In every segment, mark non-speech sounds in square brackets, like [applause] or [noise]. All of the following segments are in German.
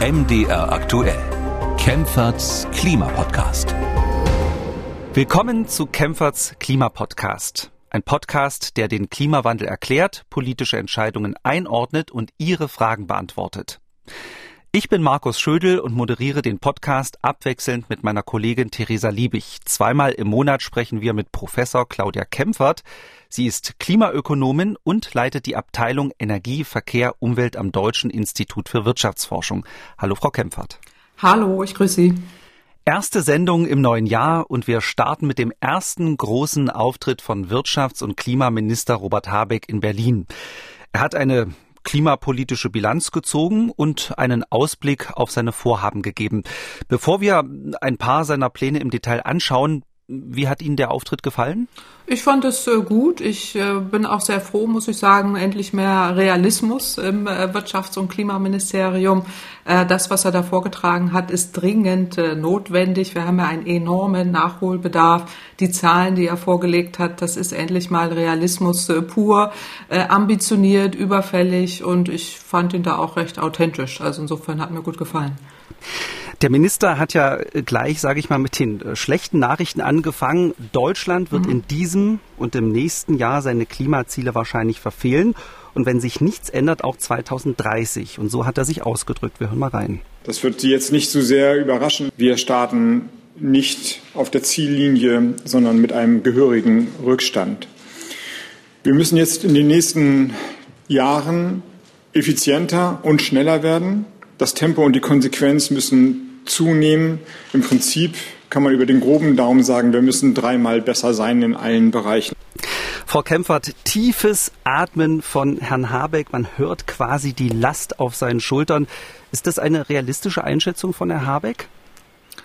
MDR aktuell. Kempferts Klimapodcast. Willkommen zu Kempferts Klimapodcast. Ein Podcast, der den Klimawandel erklärt, politische Entscheidungen einordnet und Ihre Fragen beantwortet. Ich bin Markus Schödel und moderiere den Podcast abwechselnd mit meiner Kollegin Theresa Liebig. Zweimal im Monat sprechen wir mit Professor Claudia Kempfert. Sie ist Klimaökonomin und leitet die Abteilung Energie, Verkehr, Umwelt am Deutschen Institut für Wirtschaftsforschung. Hallo, Frau Kempfert. Hallo, ich grüße Sie. Erste Sendung im neuen Jahr und wir starten mit dem ersten großen Auftritt von Wirtschafts- und Klimaminister Robert Habeck in Berlin. Er hat eine klimapolitische Bilanz gezogen und einen Ausblick auf seine Vorhaben gegeben. Bevor wir ein paar seiner Pläne im Detail anschauen, wie hat Ihnen der Auftritt gefallen? Ich fand es äh, gut. Ich äh, bin auch sehr froh, muss ich sagen, endlich mehr Realismus im äh, Wirtschafts- und Klimaministerium. Das, was er da vorgetragen hat, ist dringend notwendig. Wir haben ja einen enormen Nachholbedarf. Die Zahlen, die er vorgelegt hat, das ist endlich mal Realismus pur, ambitioniert, überfällig und ich fand ihn da auch recht authentisch. Also insofern hat mir gut gefallen. Der Minister hat ja gleich, sage ich mal, mit den äh, schlechten Nachrichten angefangen. Deutschland wird mhm. in diesem und im nächsten Jahr seine Klimaziele wahrscheinlich verfehlen. Und wenn sich nichts ändert, auch 2030. Und so hat er sich ausgedrückt. Wir hören mal rein. Das wird Sie jetzt nicht so sehr überraschen. Wir starten nicht auf der Ziellinie, sondern mit einem gehörigen Rückstand. Wir müssen jetzt in den nächsten Jahren effizienter und schneller werden. Das Tempo und die Konsequenz müssen zunehmen. Im Prinzip kann man über den groben Daumen sagen, wir müssen dreimal besser sein in allen Bereichen. Frau Kempfert, tiefes Atmen von Herrn Habeck. Man hört quasi die Last auf seinen Schultern. Ist das eine realistische Einschätzung von Herrn Habeck?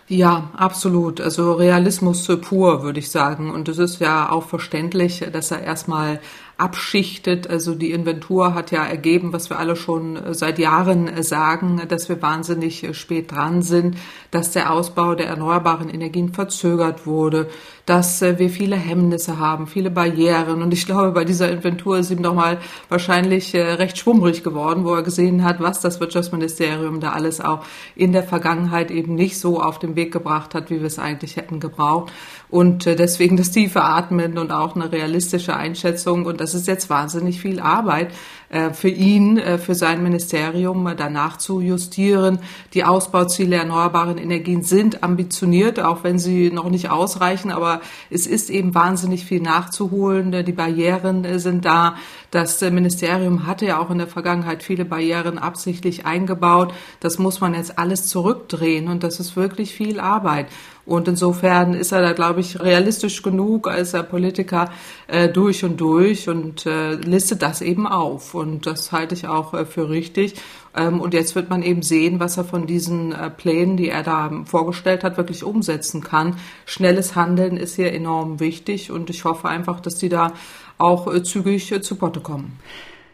Ja, absolut. Also Realismus pur, würde ich sagen. Und es ist ja auch verständlich, dass er erstmal abschichtet. Also die Inventur hat ja ergeben, was wir alle schon äh, seit Jahren äh, sagen, dass wir wahnsinnig äh, spät dran sind, dass der Ausbau der erneuerbaren Energien verzögert wurde, dass wir viele Hemmnisse haben, viele Barrieren. Und ich glaube, bei dieser Inventur ist ihm doch mal wahrscheinlich recht schwummrig geworden, wo er gesehen hat, was das Wirtschaftsministerium da alles auch in der Vergangenheit eben nicht so auf den Weg gebracht hat, wie wir es eigentlich hätten gebraucht. Und deswegen das tiefe Atmen und auch eine realistische Einschätzung. Und das ist jetzt wahnsinnig viel Arbeit äh, für ihn, äh, für sein Ministerium danach zu justieren. Die Ausbauziele erneuerbaren Energien sind ambitioniert, auch wenn sie noch nicht ausreichen, aber es ist eben wahnsinnig viel nachzuholen. Die Barrieren äh, sind da. Das Ministerium hatte ja auch in der Vergangenheit viele Barrieren absichtlich eingebaut. Das muss man jetzt alles zurückdrehen und das ist wirklich viel Arbeit. Und insofern ist er da, glaube ich, realistisch genug als er Politiker äh, durch und durch und äh, listet das eben auf. Und das halte ich auch äh, für richtig. Ähm, und jetzt wird man eben sehen, was er von diesen äh, Plänen, die er da vorgestellt hat, wirklich umsetzen kann. Schnelles Handeln ist hier enorm wichtig und ich hoffe einfach, dass die da auch äh, zügig äh, zu Potte kommen.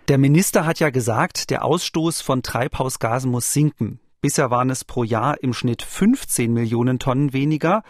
Der Minister hat ja gesagt, der Ausstoß von Treibhausgasen muss sinken. Bisher waren es pro Jahr im Schnitt 15 Millionen Tonnen weniger.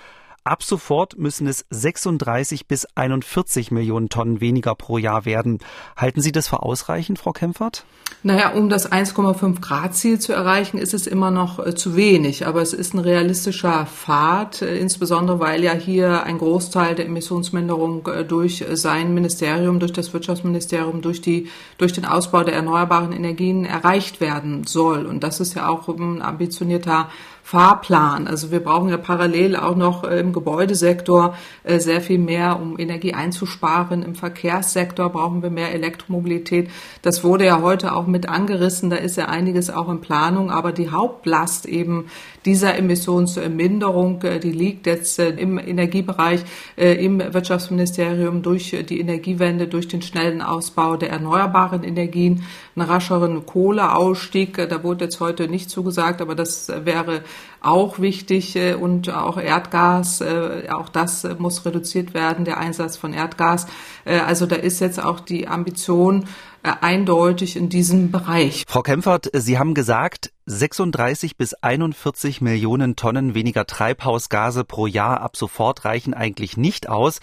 Ab sofort müssen es 36 bis 41 Millionen Tonnen weniger pro Jahr werden. Halten Sie das für ausreichend, Frau Kempfert? Naja, um das 1,5 Grad Ziel zu erreichen, ist es immer noch äh, zu wenig. Aber es ist ein realistischer Pfad, äh, insbesondere weil ja hier ein Großteil der Emissionsminderung äh, durch sein Ministerium, durch das Wirtschaftsministerium, durch die, durch den Ausbau der erneuerbaren Energien erreicht werden soll. Und das ist ja auch ein ambitionierter Fahrplan. Also wir brauchen ja parallel auch noch äh, im Gebäudesektor äh, sehr viel mehr, um Energie einzusparen. Im Verkehrssektor brauchen wir mehr Elektromobilität. Das wurde ja heute auch mit angerissen. Da ist ja einiges auch in Planung. Aber die Hauptlast eben dieser Emissionsminderung, äh, die liegt jetzt im Energiebereich, im Wirtschaftsministerium durch die Energiewende, durch den schnellen Ausbau der erneuerbaren Energien, einen rascheren Kohleausstieg. Da wurde jetzt heute nicht zugesagt, aber das wäre auch wichtig äh, und auch Erdgas, äh, auch das muss reduziert werden, der Einsatz von Erdgas. Äh, also da ist jetzt auch die Ambition eindeutig in diesem Bereich. Frau Kempfert, Sie haben gesagt, 36 bis 41 Millionen Tonnen weniger Treibhausgase pro Jahr ab sofort reichen eigentlich nicht aus.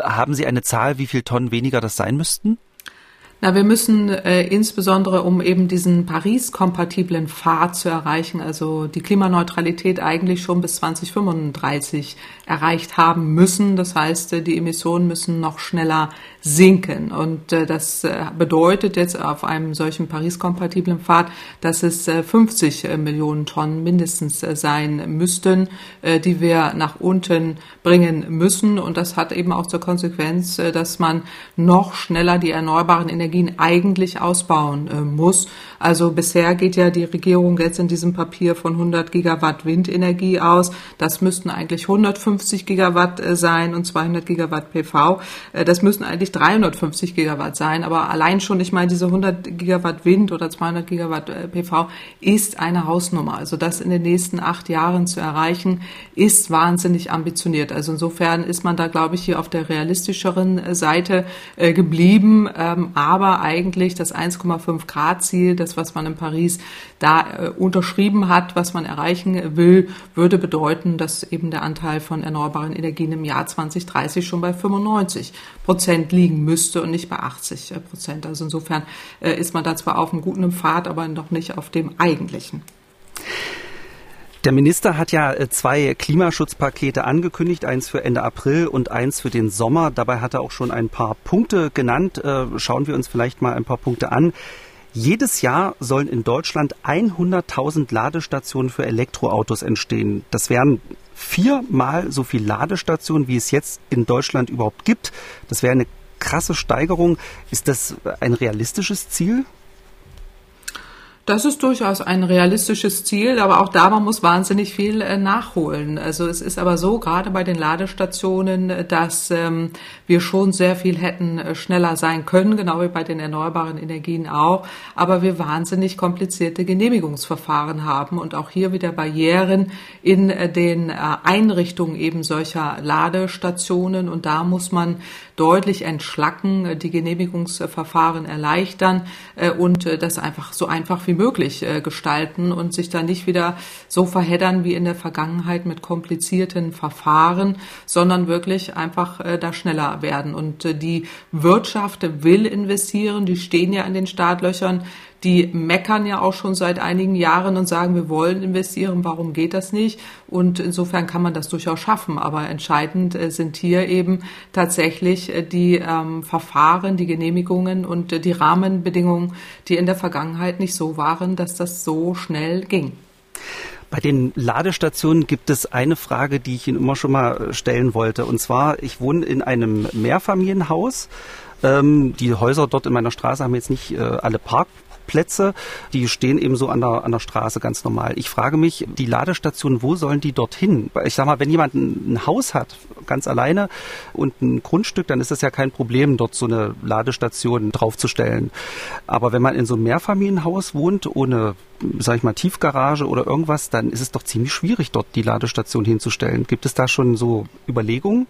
Haben Sie eine Zahl, wie viel Tonnen weniger das sein müssten? Na, wir müssen äh, insbesondere, um eben diesen Paris-kompatiblen Pfad zu erreichen, also die Klimaneutralität eigentlich schon bis 2035 erreicht haben müssen. Das heißt, äh, die Emissionen müssen noch schneller sinken. Und äh, das äh, bedeutet jetzt auf einem solchen Paris-kompatiblen Pfad, dass es äh, 50 äh, Millionen Tonnen mindestens sein müssten, äh, die wir nach unten bringen müssen. Und das hat eben auch zur Konsequenz, dass man noch schneller die erneuerbaren Energien eigentlich ausbauen äh, muss. Also bisher geht ja die Regierung jetzt in diesem Papier von 100 Gigawatt Windenergie aus. Das müssten eigentlich 150 Gigawatt äh, sein und 200 Gigawatt PV. Äh, das müssen eigentlich 350 Gigawatt sein, aber allein schon, ich meine, diese 100 Gigawatt Wind oder 200 Gigawatt äh, PV ist eine Hausnummer. Also das in den nächsten acht Jahren zu erreichen, ist wahnsinnig ambitioniert. Also insofern ist man da, glaube ich, hier auf der realistischeren äh, Seite äh, geblieben. Ähm, aber eigentlich das 1,5 Grad Ziel, das, was man in Paris da unterschrieben hat, was man erreichen will, würde bedeuten, dass eben der Anteil von erneuerbaren Energien im Jahr 2030 schon bei 95 Prozent liegen müsste und nicht bei 80 Prozent. Also insofern äh, ist man da zwar auf einem guten Pfad, aber noch nicht auf dem eigentlichen. Der Minister hat ja äh, zwei Klimaschutzpakete angekündigt, eins für Ende April und eins für den Sommer. Dabei hat er auch schon ein paar Punkte genannt. Äh, schauen wir uns vielleicht mal ein paar Punkte an. Jedes Jahr sollen in Deutschland 100.000 Ladestationen für Elektroautos entstehen. Das wären viermal so viel Ladestationen, wie es jetzt in Deutschland überhaupt gibt. Das wäre eine krasse Steigerung. Ist das ein realistisches Ziel? Das ist durchaus ein realistisches Ziel, aber auch da man muss wahnsinnig viel äh, nachholen. Also es ist aber so, gerade bei den Ladestationen, dass ähm, wir schon sehr viel hätten äh, schneller sein können, genau wie bei den erneuerbaren Energien auch, aber wir wahnsinnig komplizierte Genehmigungsverfahren haben und auch hier wieder Barrieren in äh, den äh, Einrichtungen eben solcher Ladestationen und da muss man deutlich entschlacken, äh, die Genehmigungsverfahren erleichtern äh, und äh, das einfach so einfach wie möglich gestalten und sich da nicht wieder so verheddern wie in der Vergangenheit mit komplizierten Verfahren, sondern wirklich einfach da schneller werden. Und die Wirtschaft will investieren, die stehen ja in den Startlöchern die meckern ja auch schon seit einigen Jahren und sagen, wir wollen investieren, warum geht das nicht? Und insofern kann man das durchaus schaffen. Aber entscheidend äh, sind hier eben tatsächlich äh, die ähm, Verfahren, die Genehmigungen und äh, die Rahmenbedingungen, die in der Vergangenheit nicht so waren, dass das so schnell ging. Bei den Ladestationen gibt es eine Frage, die ich Ihnen immer schon mal stellen wollte. Und zwar, ich wohne in einem Mehrfamilienhaus. Ähm, die Häuser dort in meiner Straße haben jetzt nicht äh, alle Park Plätze, die stehen eben so an der, an der Straße ganz normal. Ich frage mich, die Ladestationen, wo sollen die dorthin? Ich sag mal, wenn jemand ein, ein Haus hat, ganz alleine und ein Grundstück, dann ist es ja kein Problem, dort so eine Ladestation draufzustellen. Aber wenn man in so einem Mehrfamilienhaus wohnt, ohne, sag ich mal, Tiefgarage oder irgendwas, dann ist es doch ziemlich schwierig, dort die Ladestation hinzustellen. Gibt es da schon so Überlegungen?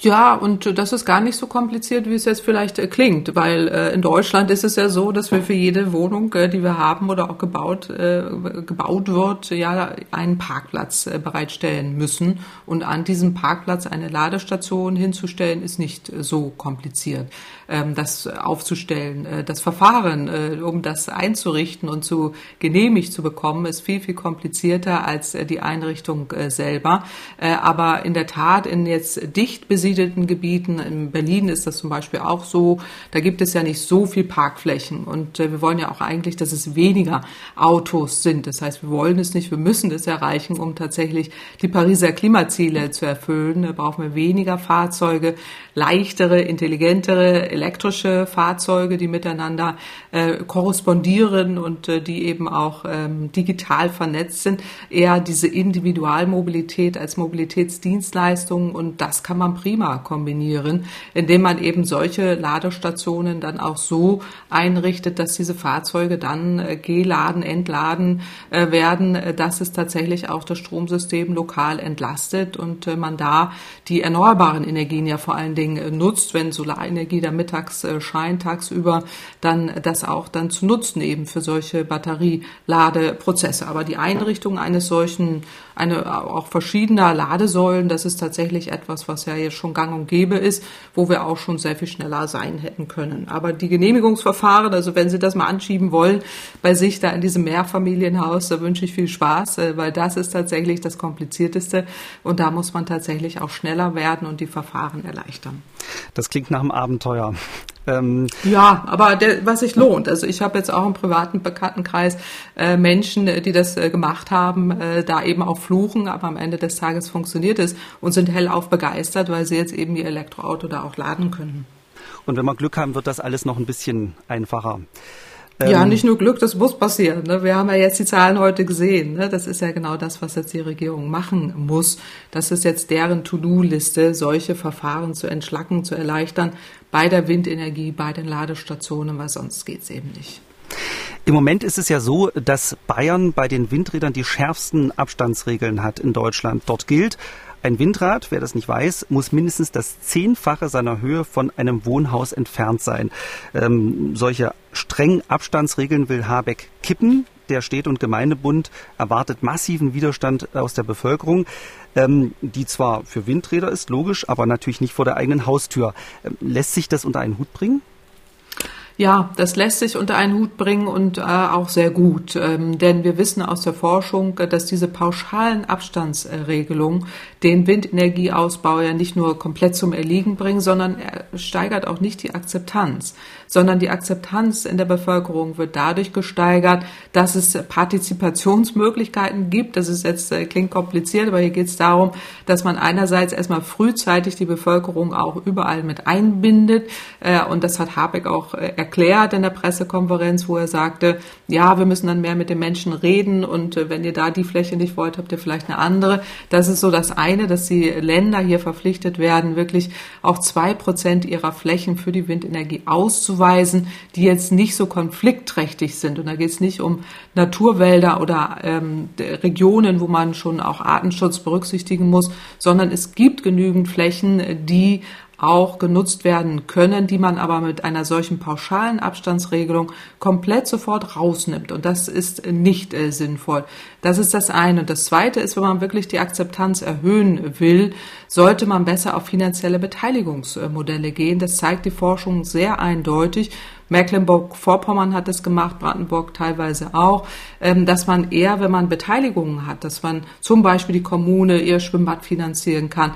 Ja, und das ist gar nicht so kompliziert, wie es jetzt vielleicht äh, klingt, weil äh, in Deutschland ist es ja so, dass wir für jede Wohnung, äh, die wir haben oder auch gebaut, äh, gebaut wird, ja einen Parkplatz äh, bereitstellen müssen. Und an diesem Parkplatz eine Ladestation hinzustellen, ist nicht äh, so kompliziert. Ähm, das aufzustellen, das Verfahren, um das einzurichten und zu genehmigt zu bekommen, ist viel, viel komplizierter als die Einrichtung selber. aber in der Tat in jetzt dicht besiedelten Gebieten, in Berlin ist das zum Beispiel auch so, da gibt es ja nicht so viel Parkflächen und äh, wir wollen ja auch eigentlich, dass es weniger Autos sind. Das heißt, wir wollen es nicht, wir müssen es erreichen, um tatsächlich die Pariser Klimaziele zu erfüllen. Da brauchen wir weniger Fahrzeuge, leichtere, intelligentere elektrische Fahrzeuge, die miteinander äh, korrespondieren und äh, die eben auch ähm, digital vernetzt sind. Eher diese Individualmobilität als Mobilitätsdienstleistung und das kann man prima kombinieren, indem man eben solche Ladestationen dann auch so einrichtet, dass diese Fahrzeuge dann äh, geladen, entladen äh, werden, äh, dass es tatsächlich auch das Stromsystem lokal entlastet und man da die erneuerbaren Energien ja vor allen Dingen Ding nutzt, wenn Solarenergie da mittags scheint, tagsüber, dann das auch dann zu nutzen eben für solche Batterieladeprozesse. Aber die Einrichtung eines solchen, eine auch verschiedener Ladesäulen, das ist tatsächlich etwas, was ja jetzt schon gang und gäbe ist, wo wir auch schon sehr viel schneller sein hätten können. Aber die Genehmigungsverfahren, also wenn Sie das mal anschieben wollen, bei sich da in diesem Mehrfamilienhaus, da wünsche ich viel Spaß, äh, weil das ist tatsächlich das Komplizierteste und da muss man tatsächlich auch schneller werden und die Verfahren erleichtern. Das klingt nach einem Abenteuer. [laughs] Ähm ja, aber der, was sich lohnt. Also ich habe jetzt auch im privaten Bekanntenkreis äh, Menschen, äh, die das äh, gemacht haben, äh, da eben auch fluchen, aber am Ende des Tages funktioniert es und sind hellauf begeistert, weil sie jetzt eben ihr Elektroauto da auch laden können. Und wenn wir Glück haben, wird das alles noch ein bisschen einfacher. Ja, ähm, nicht nur Glück, das muss passieren. Ne? Wir haben ja jetzt die Zahlen heute gesehen. Ne? Das ist ja genau das, was jetzt die Regierung machen muss. Das ist jetzt deren To-Do-Liste, solche Verfahren zu entschlacken, zu erleichtern bei der Windenergie, bei den Ladestationen, weil sonst geht's eben nicht. Im Moment ist es ja so, dass Bayern bei den Windrädern die schärfsten Abstandsregeln hat in Deutschland. Dort gilt, ein Windrad, wer das nicht weiß, muss mindestens das Zehnfache seiner Höhe von einem Wohnhaus entfernt sein. Ähm, solche strengen Abstandsregeln will Habeck kippen. Der Städte- und Gemeindebund erwartet massiven Widerstand aus der Bevölkerung, ähm, die zwar für Windräder ist, logisch, aber natürlich nicht vor der eigenen Haustür. Ähm, lässt sich das unter einen Hut bringen? Ja, das lässt sich unter einen Hut bringen und äh, auch sehr gut, ähm, denn wir wissen aus der Forschung, äh, dass diese pauschalen Abstandsregelungen den Windenergieausbau ja nicht nur komplett zum Erliegen bringen, sondern er steigert auch nicht die Akzeptanz, sondern die Akzeptanz in der Bevölkerung wird dadurch gesteigert, dass es Partizipationsmöglichkeiten gibt. Das ist jetzt äh, klingt kompliziert, aber hier geht es darum, dass man einerseits erstmal frühzeitig die Bevölkerung auch überall mit einbindet äh, und das hat Habeck auch äh, erklärt in der Pressekonferenz, wo er sagte, ja, wir müssen dann mehr mit den Menschen reden und äh, wenn ihr da die Fläche nicht wollt, habt ihr vielleicht eine andere. Das ist so das eine, dass die Länder hier verpflichtet werden, wirklich auch zwei Prozent ihrer Flächen für die Windenergie auszuweisen, die jetzt nicht so konfliktträchtig sind. Und da geht es nicht um Naturwälder oder ähm, Regionen, wo man schon auch Artenschutz berücksichtigen muss, sondern es gibt genügend Flächen, die auch genutzt werden können, die man aber mit einer solchen pauschalen Abstandsregelung komplett sofort rausnimmt. Und das ist nicht äh, sinnvoll. Das ist das eine. Und das zweite ist, wenn man wirklich die Akzeptanz erhöhen will, sollte man besser auf finanzielle Beteiligungsmodelle gehen. Das zeigt die Forschung sehr eindeutig. Mecklenburg-Vorpommern hat es gemacht, Brandenburg teilweise auch, ähm, dass man eher, wenn man Beteiligungen hat, dass man zum Beispiel die Kommune ihr Schwimmbad finanzieren kann,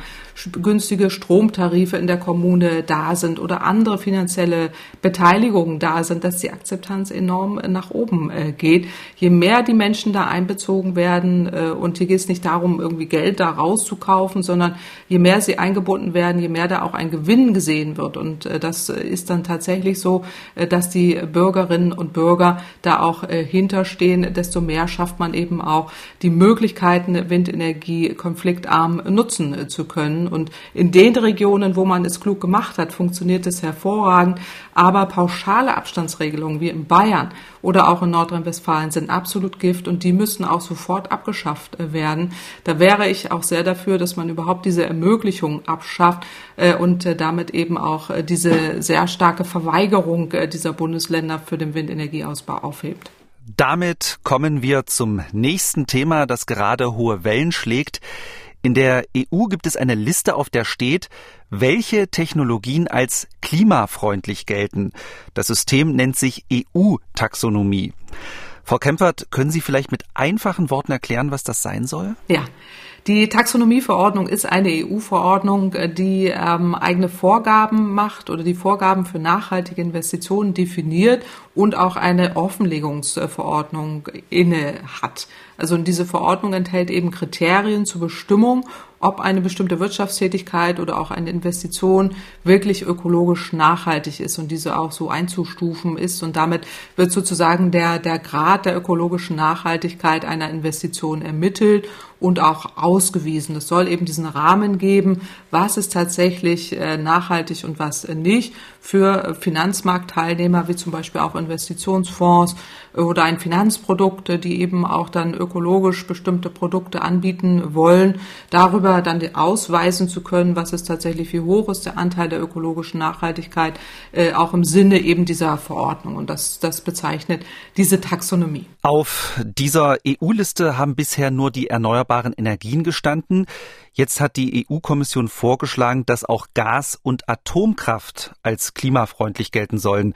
günstige Stromtarife in der Kommune da sind oder andere finanzielle Beteiligungen da sind, dass die Akzeptanz enorm nach oben äh, geht. Je mehr die Menschen da einbezogen werden, äh, und hier geht es nicht darum, irgendwie Geld da rauszukaufen, sondern je mehr sie eingebunden werden, je mehr da auch ein Gewinn gesehen wird. Und äh, das ist dann tatsächlich so, dass die Bürgerinnen und Bürger da auch hinterstehen, desto mehr schafft man eben auch die Möglichkeiten, Windenergie konfliktarm nutzen zu können. Und in den Regionen, wo man es klug gemacht hat, funktioniert es hervorragend. Aber pauschale Abstandsregelungen wie in Bayern oder auch in Nordrhein-Westfalen sind absolut Gift und die müssen auch sofort abgeschafft werden. Da wäre ich auch sehr dafür, dass man überhaupt diese Ermöglichung abschafft und damit eben auch diese sehr starke Verweigerung dieser Bundesländer für den Windenergieausbau aufhebt. Damit kommen wir zum nächsten Thema, das gerade hohe Wellen schlägt. In der EU gibt es eine Liste, auf der steht, welche Technologien als klimafreundlich gelten. Das System nennt sich EU-Taxonomie. Frau Kempfert, können Sie vielleicht mit einfachen Worten erklären, was das sein soll? Ja. Die Taxonomieverordnung ist eine EU-Verordnung, die ähm, eigene Vorgaben macht oder die Vorgaben für nachhaltige Investitionen definiert und auch eine Offenlegungsverordnung inne hat. Also diese Verordnung enthält eben Kriterien zur Bestimmung ob eine bestimmte Wirtschaftstätigkeit oder auch eine Investition wirklich ökologisch nachhaltig ist und diese auch so einzustufen ist. Und damit wird sozusagen der, der Grad der ökologischen Nachhaltigkeit einer Investition ermittelt und auch ausgewiesen. Es soll eben diesen Rahmen geben, was ist tatsächlich äh, nachhaltig und was nicht für Finanzmarktteilnehmer, wie zum Beispiel auch Investitionsfonds, oder ein Finanzprodukt, die eben auch dann ökologisch bestimmte Produkte anbieten wollen, darüber dann ausweisen zu können, was ist tatsächlich, wie hoch ist der Anteil der ökologischen Nachhaltigkeit, äh, auch im Sinne eben dieser Verordnung. Und das, das bezeichnet diese Taxonomie. Auf dieser EU-Liste haben bisher nur die erneuerbaren Energien gestanden. Jetzt hat die EU-Kommission vorgeschlagen, dass auch Gas und Atomkraft als klimafreundlich gelten sollen.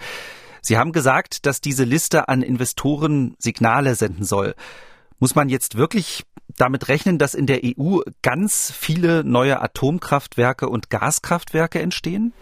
Sie haben gesagt, dass diese Liste an Investoren Signale senden soll. Muss man jetzt wirklich damit rechnen, dass in der EU ganz viele neue Atomkraftwerke und Gaskraftwerke entstehen?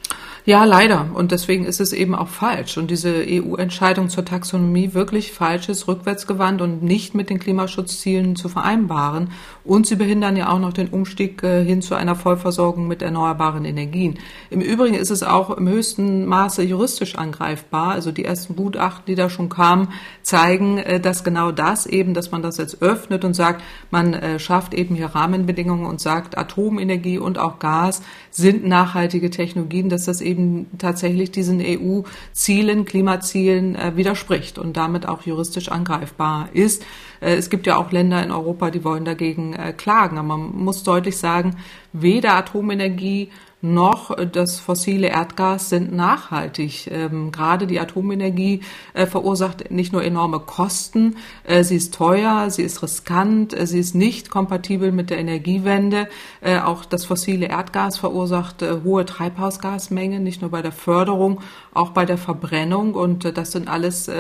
Ja, leider. Und deswegen ist es eben auch falsch. Und diese EU-Entscheidung zur Taxonomie wirklich falsch ist, rückwärtsgewandt und nicht mit den Klimaschutzzielen zu vereinbaren. Und sie behindern ja auch noch den Umstieg äh, hin zu einer Vollversorgung mit erneuerbaren Energien. Im Übrigen ist es auch im höchsten Maße juristisch angreifbar. Also die ersten Gutachten, die da schon kamen, zeigen, äh, dass genau das eben, dass man das jetzt öffnet und sagt, man äh, schafft eben hier Rahmenbedingungen und sagt, Atomenergie und auch Gas sind nachhaltige Technologien, dass das eben tatsächlich diesen EU-Zielen, Klimazielen äh, widerspricht und damit auch juristisch angreifbar ist. Äh, es gibt ja auch Länder in Europa, die wollen dagegen äh, klagen. Aber man muss deutlich sagen, weder Atomenergie noch das fossile Erdgas sind nachhaltig. Ähm, gerade die Atomenergie äh, verursacht nicht nur enorme Kosten, äh, sie ist teuer, sie ist riskant, äh, sie ist nicht kompatibel mit der Energiewende. Äh, auch das fossile Erdgas verursacht äh, hohe Treibhausgasmengen, nicht nur bei der Förderung, auch bei der Verbrennung. Und äh, das sind alles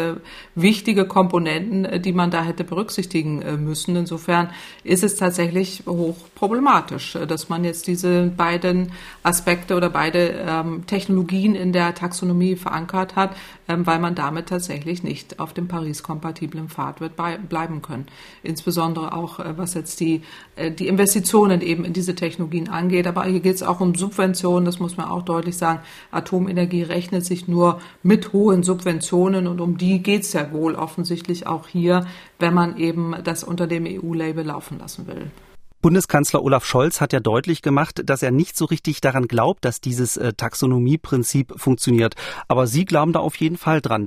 wichtige Komponenten, die man da hätte berücksichtigen müssen. Insofern ist es tatsächlich hoch problematisch, dass man jetzt diese beiden Aspekte oder beide ähm, Technologien in der Taxonomie verankert hat, ähm, weil man damit tatsächlich nicht auf dem Paris-kompatiblen Pfad wird bleiben können. Insbesondere auch, äh, was jetzt die, äh, die Investitionen eben in diese Technologien angeht. Aber hier geht es auch um Subventionen, das muss man auch deutlich sagen. Atomenergie rechnet sich nur mit hohen Subventionen und um die geht es ja wohl offensichtlich auch hier, wenn man eben das unter dem EU-Label laufen lassen will. Bundeskanzler Olaf Scholz hat ja deutlich gemacht, dass er nicht so richtig daran glaubt, dass dieses äh, Taxonomieprinzip funktioniert. Aber Sie glauben da auf jeden Fall dran.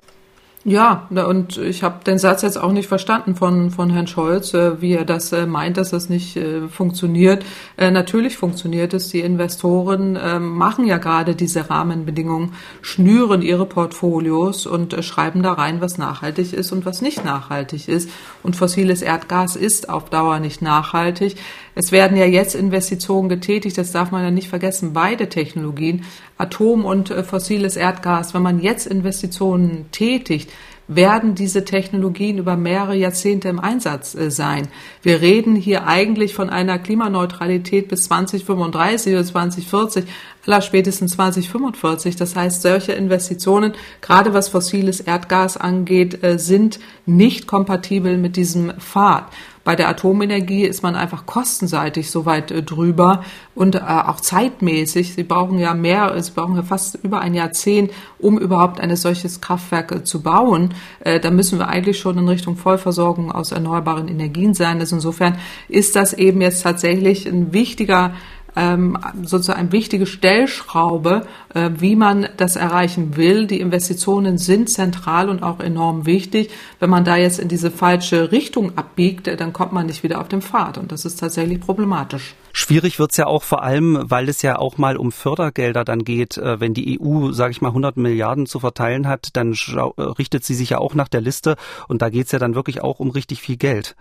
Ja, und ich habe den Satz jetzt auch nicht verstanden von, von Herrn Scholz, äh, wie er das äh, meint, dass das nicht äh, funktioniert. Natürlich funktioniert es. Die Investoren ähm, machen ja gerade diese Rahmenbedingungen, schnüren ihre Portfolios und schreiben da rein, was nachhaltig ist und was nicht nachhaltig ist. Und fossiles Erdgas ist auf Dauer nicht nachhaltig. Es werden ja jetzt Investitionen getätigt, das darf man ja nicht vergessen, beide Technologien, Atom und äh, fossiles Erdgas. Wenn man jetzt Investitionen tätigt, werden diese Technologien über mehrere Jahrzehnte im Einsatz äh, sein. Wir reden hier eigentlich von einer Klimaneutralität bis 2035 oder 2040, aller spätestens 2045. Das heißt, solche Investitionen, gerade was fossiles Erdgas angeht, äh, sind nicht kompatibel mit diesem Pfad. Bei der Atomenergie ist man einfach kostenseitig so weit äh, drüber und äh, auch zeitmäßig. Sie brauchen ja mehr, sie brauchen ja fast über ein Jahrzehnt, um überhaupt ein solches Kraftwerk zu bauen. Da müssen wir eigentlich schon in Richtung Vollversorgung aus erneuerbaren Energien sein. Also insofern ist das eben jetzt tatsächlich ein wichtiger ähm, sozusagen eine wichtige Stellschraube, äh, wie man das erreichen will. Die Investitionen sind zentral und auch enorm wichtig. Wenn man da jetzt in diese falsche Richtung abbiegt, dann kommt man nicht wieder auf den Pfad und das ist tatsächlich problematisch. Schwierig wird's ja auch vor allem, weil es ja auch mal um Fördergelder dann geht. Äh, wenn die EU, sage ich mal, 100 Milliarden zu verteilen hat, dann äh, richtet sie sich ja auch nach der Liste und da geht's ja dann wirklich auch um richtig viel Geld.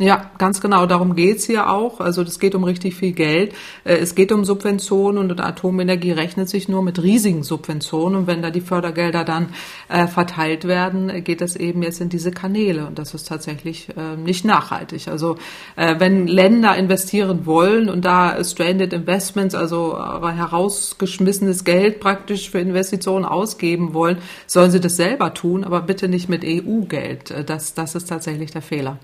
Ja, ganz genau. Darum geht's hier auch. Also es geht um richtig viel Geld. Äh, es geht um Subventionen und Atomenergie rechnet sich nur mit riesigen Subventionen. Und wenn da die Fördergelder dann äh, verteilt werden, geht das eben jetzt in diese Kanäle. Und das ist tatsächlich äh, nicht nachhaltig. Also äh, wenn Länder investieren wollen und da Stranded Investments, also herausgeschmissenes Geld praktisch für Investitionen ausgeben wollen, sollen sie das selber tun, aber bitte nicht mit EU-Geld. Äh, das, das ist tatsächlich der Fehler.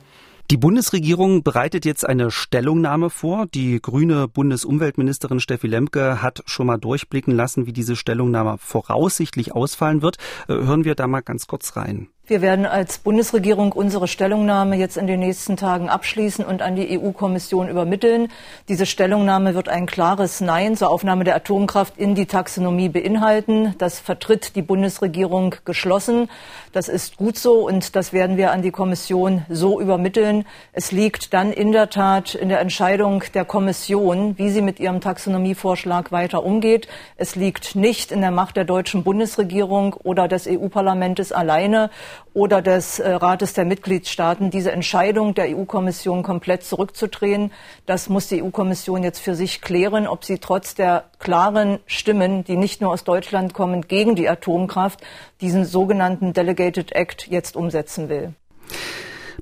Die Bundesregierung bereitet jetzt eine Stellungnahme vor. Die grüne Bundesumweltministerin Steffi Lemke hat schon mal durchblicken lassen, wie diese Stellungnahme voraussichtlich ausfallen wird. Äh, hören wir da mal ganz kurz rein. Wir werden als Bundesregierung unsere Stellungnahme jetzt in den nächsten Tagen abschließen und an die EU-Kommission übermitteln. Diese Stellungnahme wird ein klares Nein zur Aufnahme der Atomkraft in die Taxonomie beinhalten. Das vertritt die Bundesregierung geschlossen. Das ist gut so und das werden wir an die Kommission so übermitteln. Es liegt dann in der Tat in der Entscheidung der Kommission, wie sie mit ihrem Taxonomievorschlag weiter umgeht. Es liegt nicht in der Macht der deutschen Bundesregierung oder des EU-Parlaments alleine oder des äh, Rates der Mitgliedstaaten, diese Entscheidung der EU-Kommission komplett zurückzudrehen. Das muss die EU-Kommission jetzt für sich klären, ob sie trotz der klaren Stimmen, die nicht nur aus Deutschland kommen, gegen die Atomkraft, diesen sogenannten Delegated Act jetzt umsetzen will.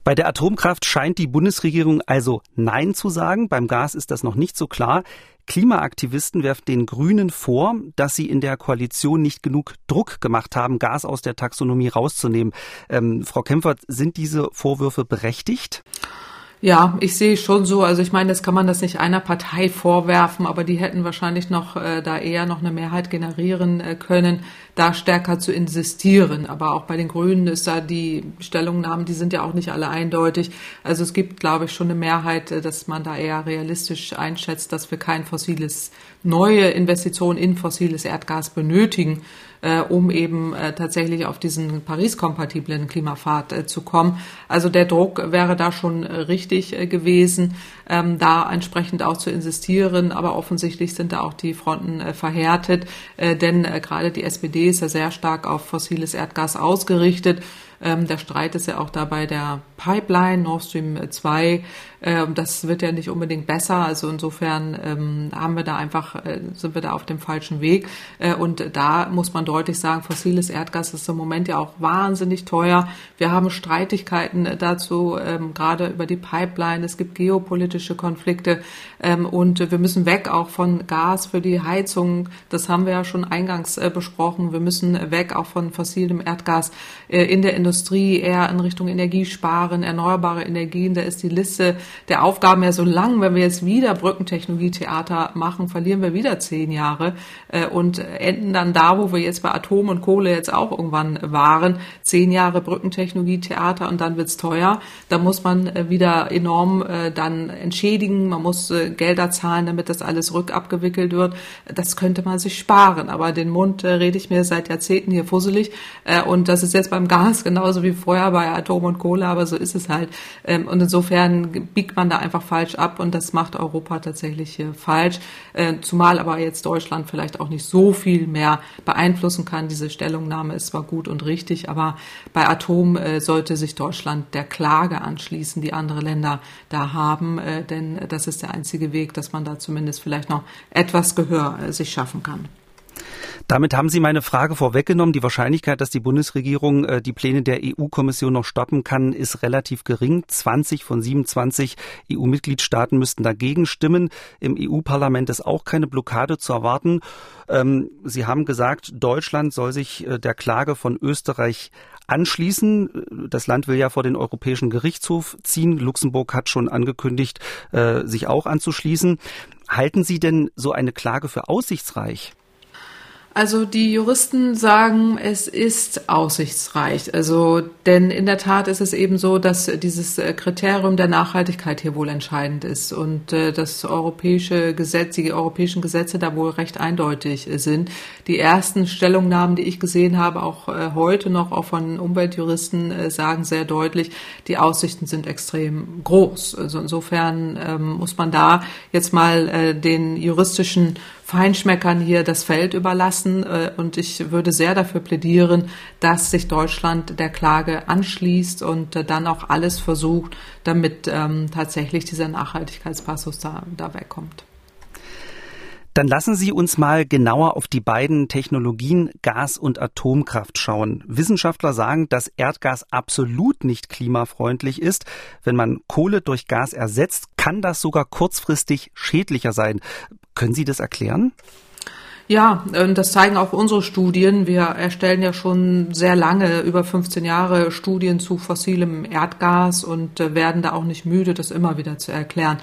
Bei der Atomkraft scheint die Bundesregierung also Nein zu sagen. Beim Gas ist das noch nicht so klar. Klimaaktivisten werfen den Grünen vor, dass sie in der Koalition nicht genug Druck gemacht haben, Gas aus der Taxonomie rauszunehmen. Ähm, Frau Kempfert, sind diese Vorwürfe berechtigt? Ja, ich sehe schon so. Also ich meine, das kann man das nicht einer Partei vorwerfen, aber die hätten wahrscheinlich noch äh, da eher noch eine Mehrheit generieren äh, können, da stärker zu insistieren. Aber auch bei den Grünen ist da die Stellungnahmen, die sind ja auch nicht alle eindeutig. Also es gibt, glaube ich, schon eine Mehrheit, äh, dass man da eher realistisch einschätzt, dass wir kein fossiles neue Investitionen in fossiles Erdgas benötigen, äh, um eben äh, tatsächlich auf diesen Paris-kompatiblen Klimapfad äh, zu kommen. Also der Druck wäre da schon richtig äh, gewesen, ähm, da entsprechend auch zu insistieren. Aber offensichtlich sind da auch die Fronten äh, verhärtet, denn gerade die SPD ist ja sehr stark auf fossiles Erdgas ausgerichtet. Ähm, der Streit ist ja auch da bei der Pipeline Nord Stream 2. Ähm, das wird ja nicht unbedingt besser. Also insofern ähm, haben wir da einfach, äh, sind wir da auf dem falschen Weg. Äh, und da muss man deutlich sagen, fossiles Erdgas ist im Moment ja auch wahnsinnig teuer. Wir haben Streitigkeiten dazu, ähm, gerade über die Pipeline. Es gibt geopolitische Konflikte ähm, und wir müssen weg auch von Gas für die Heizung. Das haben wir ja schon eingangs äh, besprochen. Wir müssen weg auch von fossilem Erdgas äh, in der Industrie eher in Richtung Energiesparen, erneuerbare Energien. Da ist die Liste der Aufgaben ja so lang. Wenn wir jetzt wieder Brückentechnologietheater machen, verlieren wir wieder zehn Jahre äh, und enden dann da, wo wir jetzt bei Atom und Kohle jetzt auch irgendwann waren. Zehn Jahre Brückentechnologietheater und dann wird's teuer. Da muss man äh, wieder enorm äh, dann entschädigen. Man muss Gelder zahlen, damit das alles rückabgewickelt wird. Das könnte man sich sparen. Aber den Mund rede ich mir seit Jahrzehnten hier fusselig. Und das ist jetzt beim Gas genau genauso wie vorher bei Atom und Kohle, aber so ist es halt. Ähm, und insofern biegt man da einfach falsch ab und das macht Europa tatsächlich falsch. Äh, zumal aber jetzt Deutschland vielleicht auch nicht so viel mehr beeinflussen kann. Diese Stellungnahme ist zwar gut und richtig, aber bei Atom äh, sollte sich Deutschland der Klage anschließen, die andere Länder da haben, äh, denn das ist der einzige Weg, dass man da zumindest vielleicht noch etwas Gehör sich schaffen kann. Damit haben Sie meine Frage vorweggenommen. Die Wahrscheinlichkeit, dass die Bundesregierung äh, die Pläne der EU-Kommission noch stoppen kann, ist relativ gering. 20 von 27 EU-Mitgliedstaaten müssten dagegen stimmen. Im EU-Parlament ist auch keine Blockade zu erwarten. Ähm, Sie haben gesagt, Deutschland soll sich äh, der Klage von Österreich anschließen. Das Land will ja vor den Europäischen Gerichtshof ziehen. Luxemburg hat schon angekündigt, äh, sich auch anzuschließen. Halten Sie denn so eine Klage für aussichtsreich? Also die Juristen sagen, es ist aussichtsreich. Also denn in der Tat ist es eben so, dass dieses äh, Kriterium der Nachhaltigkeit hier wohl entscheidend ist und äh, das europäische Gesetz, die europäischen Gesetze da wohl recht eindeutig sind. Die ersten Stellungnahmen, die ich gesehen habe, auch äh, heute noch auch von Umweltjuristen, sagen sehr deutlich, die Aussichten sind extrem groß. Also insofern ähm, muss man da jetzt mal den juristischen Feinschmeckern hier das Feld überlassen. Äh, und ich würde sehr dafür plädieren, dass sich Deutschland der Klage anschließt und äh, dann auch alles versucht, damit ähm, tatsächlich dieser Nachhaltigkeitspassus da, da wegkommt. Dann lassen Sie uns mal genauer auf die beiden Technologien Gas und Atomkraft schauen. Wissenschaftler sagen, dass Erdgas absolut nicht klimafreundlich ist. Wenn man Kohle durch Gas ersetzt, kann das sogar kurzfristig schädlicher sein. Können Sie das erklären? Ja, und das zeigen auch unsere Studien. Wir erstellen ja schon sehr lange, über 15 Jahre, Studien zu fossilem Erdgas und äh, werden da auch nicht müde, das immer wieder zu erklären.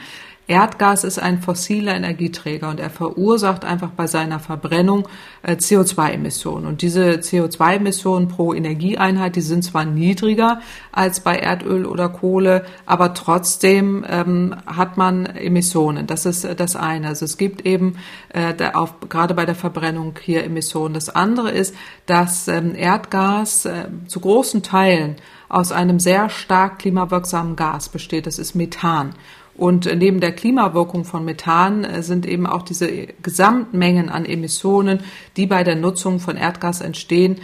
Erdgas ist ein fossiler Energieträger und er verursacht einfach bei seiner Verbrennung äh, CO2-Emissionen. Und diese CO2-Emissionen pro Energieeinheit, die sind zwar niedriger als bei Erdöl oder Kohle, aber trotzdem ähm, hat man Emissionen. Das ist äh, das eine. Also es gibt eben äh, auf, gerade bei der Verbrennung hier Emissionen. Das andere ist, dass ähm, Erdgas äh, zu großen Teilen aus einem sehr stark klimawirksamen Gas besteht. Das ist Methan. Und neben der Klimawirkung von Methan äh, sind eben auch diese Gesamtmengen an Emissionen, die bei der Nutzung von Erdgas entstehen,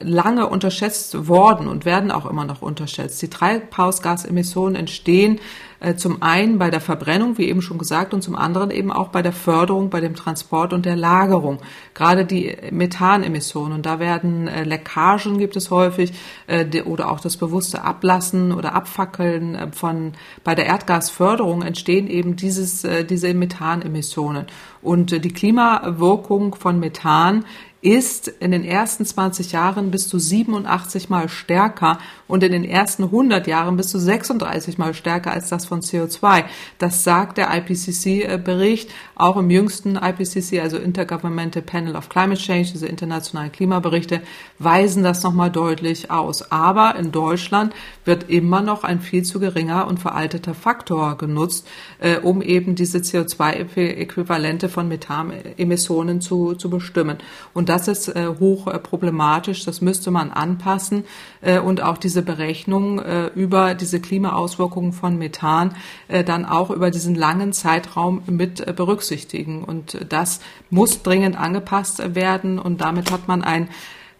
lange unterschätzt worden und werden auch immer noch unterschätzt. Die Treibhausgasemissionen entstehen äh, zum einen bei der Verbrennung, wie eben schon gesagt, und zum anderen eben auch bei der Förderung, bei dem Transport und der Lagerung. Gerade die Methanemissionen, und da werden äh, Leckagen gibt es häufig äh, oder auch das bewusste Ablassen oder Abfackeln von bei der Erdgasförderung entstehen eben dieses, diese Methanemissionen. Und die Klimawirkung von Methan ist in den ersten 20 Jahren bis zu 87 mal stärker und in den ersten 100 Jahren bis zu 36 mal stärker als das von CO2. Das sagt der IPCC-Bericht. Auch im jüngsten IPCC, also Intergovernmental Panel of Climate Change, diese internationalen Klimaberichte, weisen das nochmal deutlich aus. Aber in Deutschland wird immer noch ein viel zu geringer und veralteter Faktor genutzt, äh, um eben diese CO2-Äquivalente von Methanemissionen zu, zu bestimmen. Und das ist äh, hoch äh, problematisch. Das müsste man anpassen äh, und auch diese Berechnung äh, über diese Klimaauswirkungen von Methan äh, dann auch über diesen langen Zeitraum mit äh, berücksichtigen. Und das muss dringend angepasst werden. Und damit hat man ein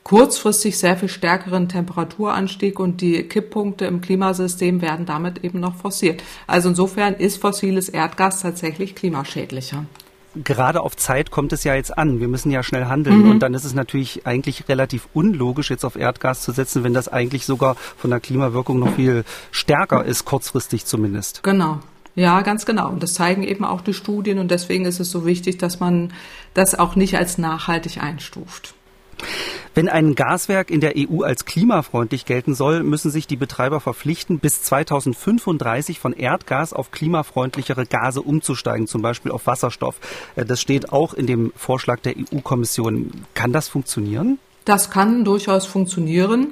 kurzfristig sehr viel stärkeren Temperaturanstieg und die Kipppunkte im Klimasystem werden damit eben noch forciert. Also insofern ist fossiles Erdgas tatsächlich klimaschädlicher gerade auf Zeit kommt es ja jetzt an. Wir müssen ja schnell handeln. Mhm. Und dann ist es natürlich eigentlich relativ unlogisch, jetzt auf Erdgas zu setzen, wenn das eigentlich sogar von der Klimawirkung noch viel stärker ist, kurzfristig zumindest. Genau. Ja, ganz genau. Und das zeigen eben auch die Studien. Und deswegen ist es so wichtig, dass man das auch nicht als nachhaltig einstuft. Wenn ein Gaswerk in der EU als klimafreundlich gelten soll, müssen sich die Betreiber verpflichten, bis 2035 von Erdgas auf klimafreundlichere Gase umzusteigen, zum Beispiel auf Wasserstoff. Äh, das steht auch in dem Vorschlag der EU-Kommission. Kann das funktionieren? Das kann durchaus funktionieren.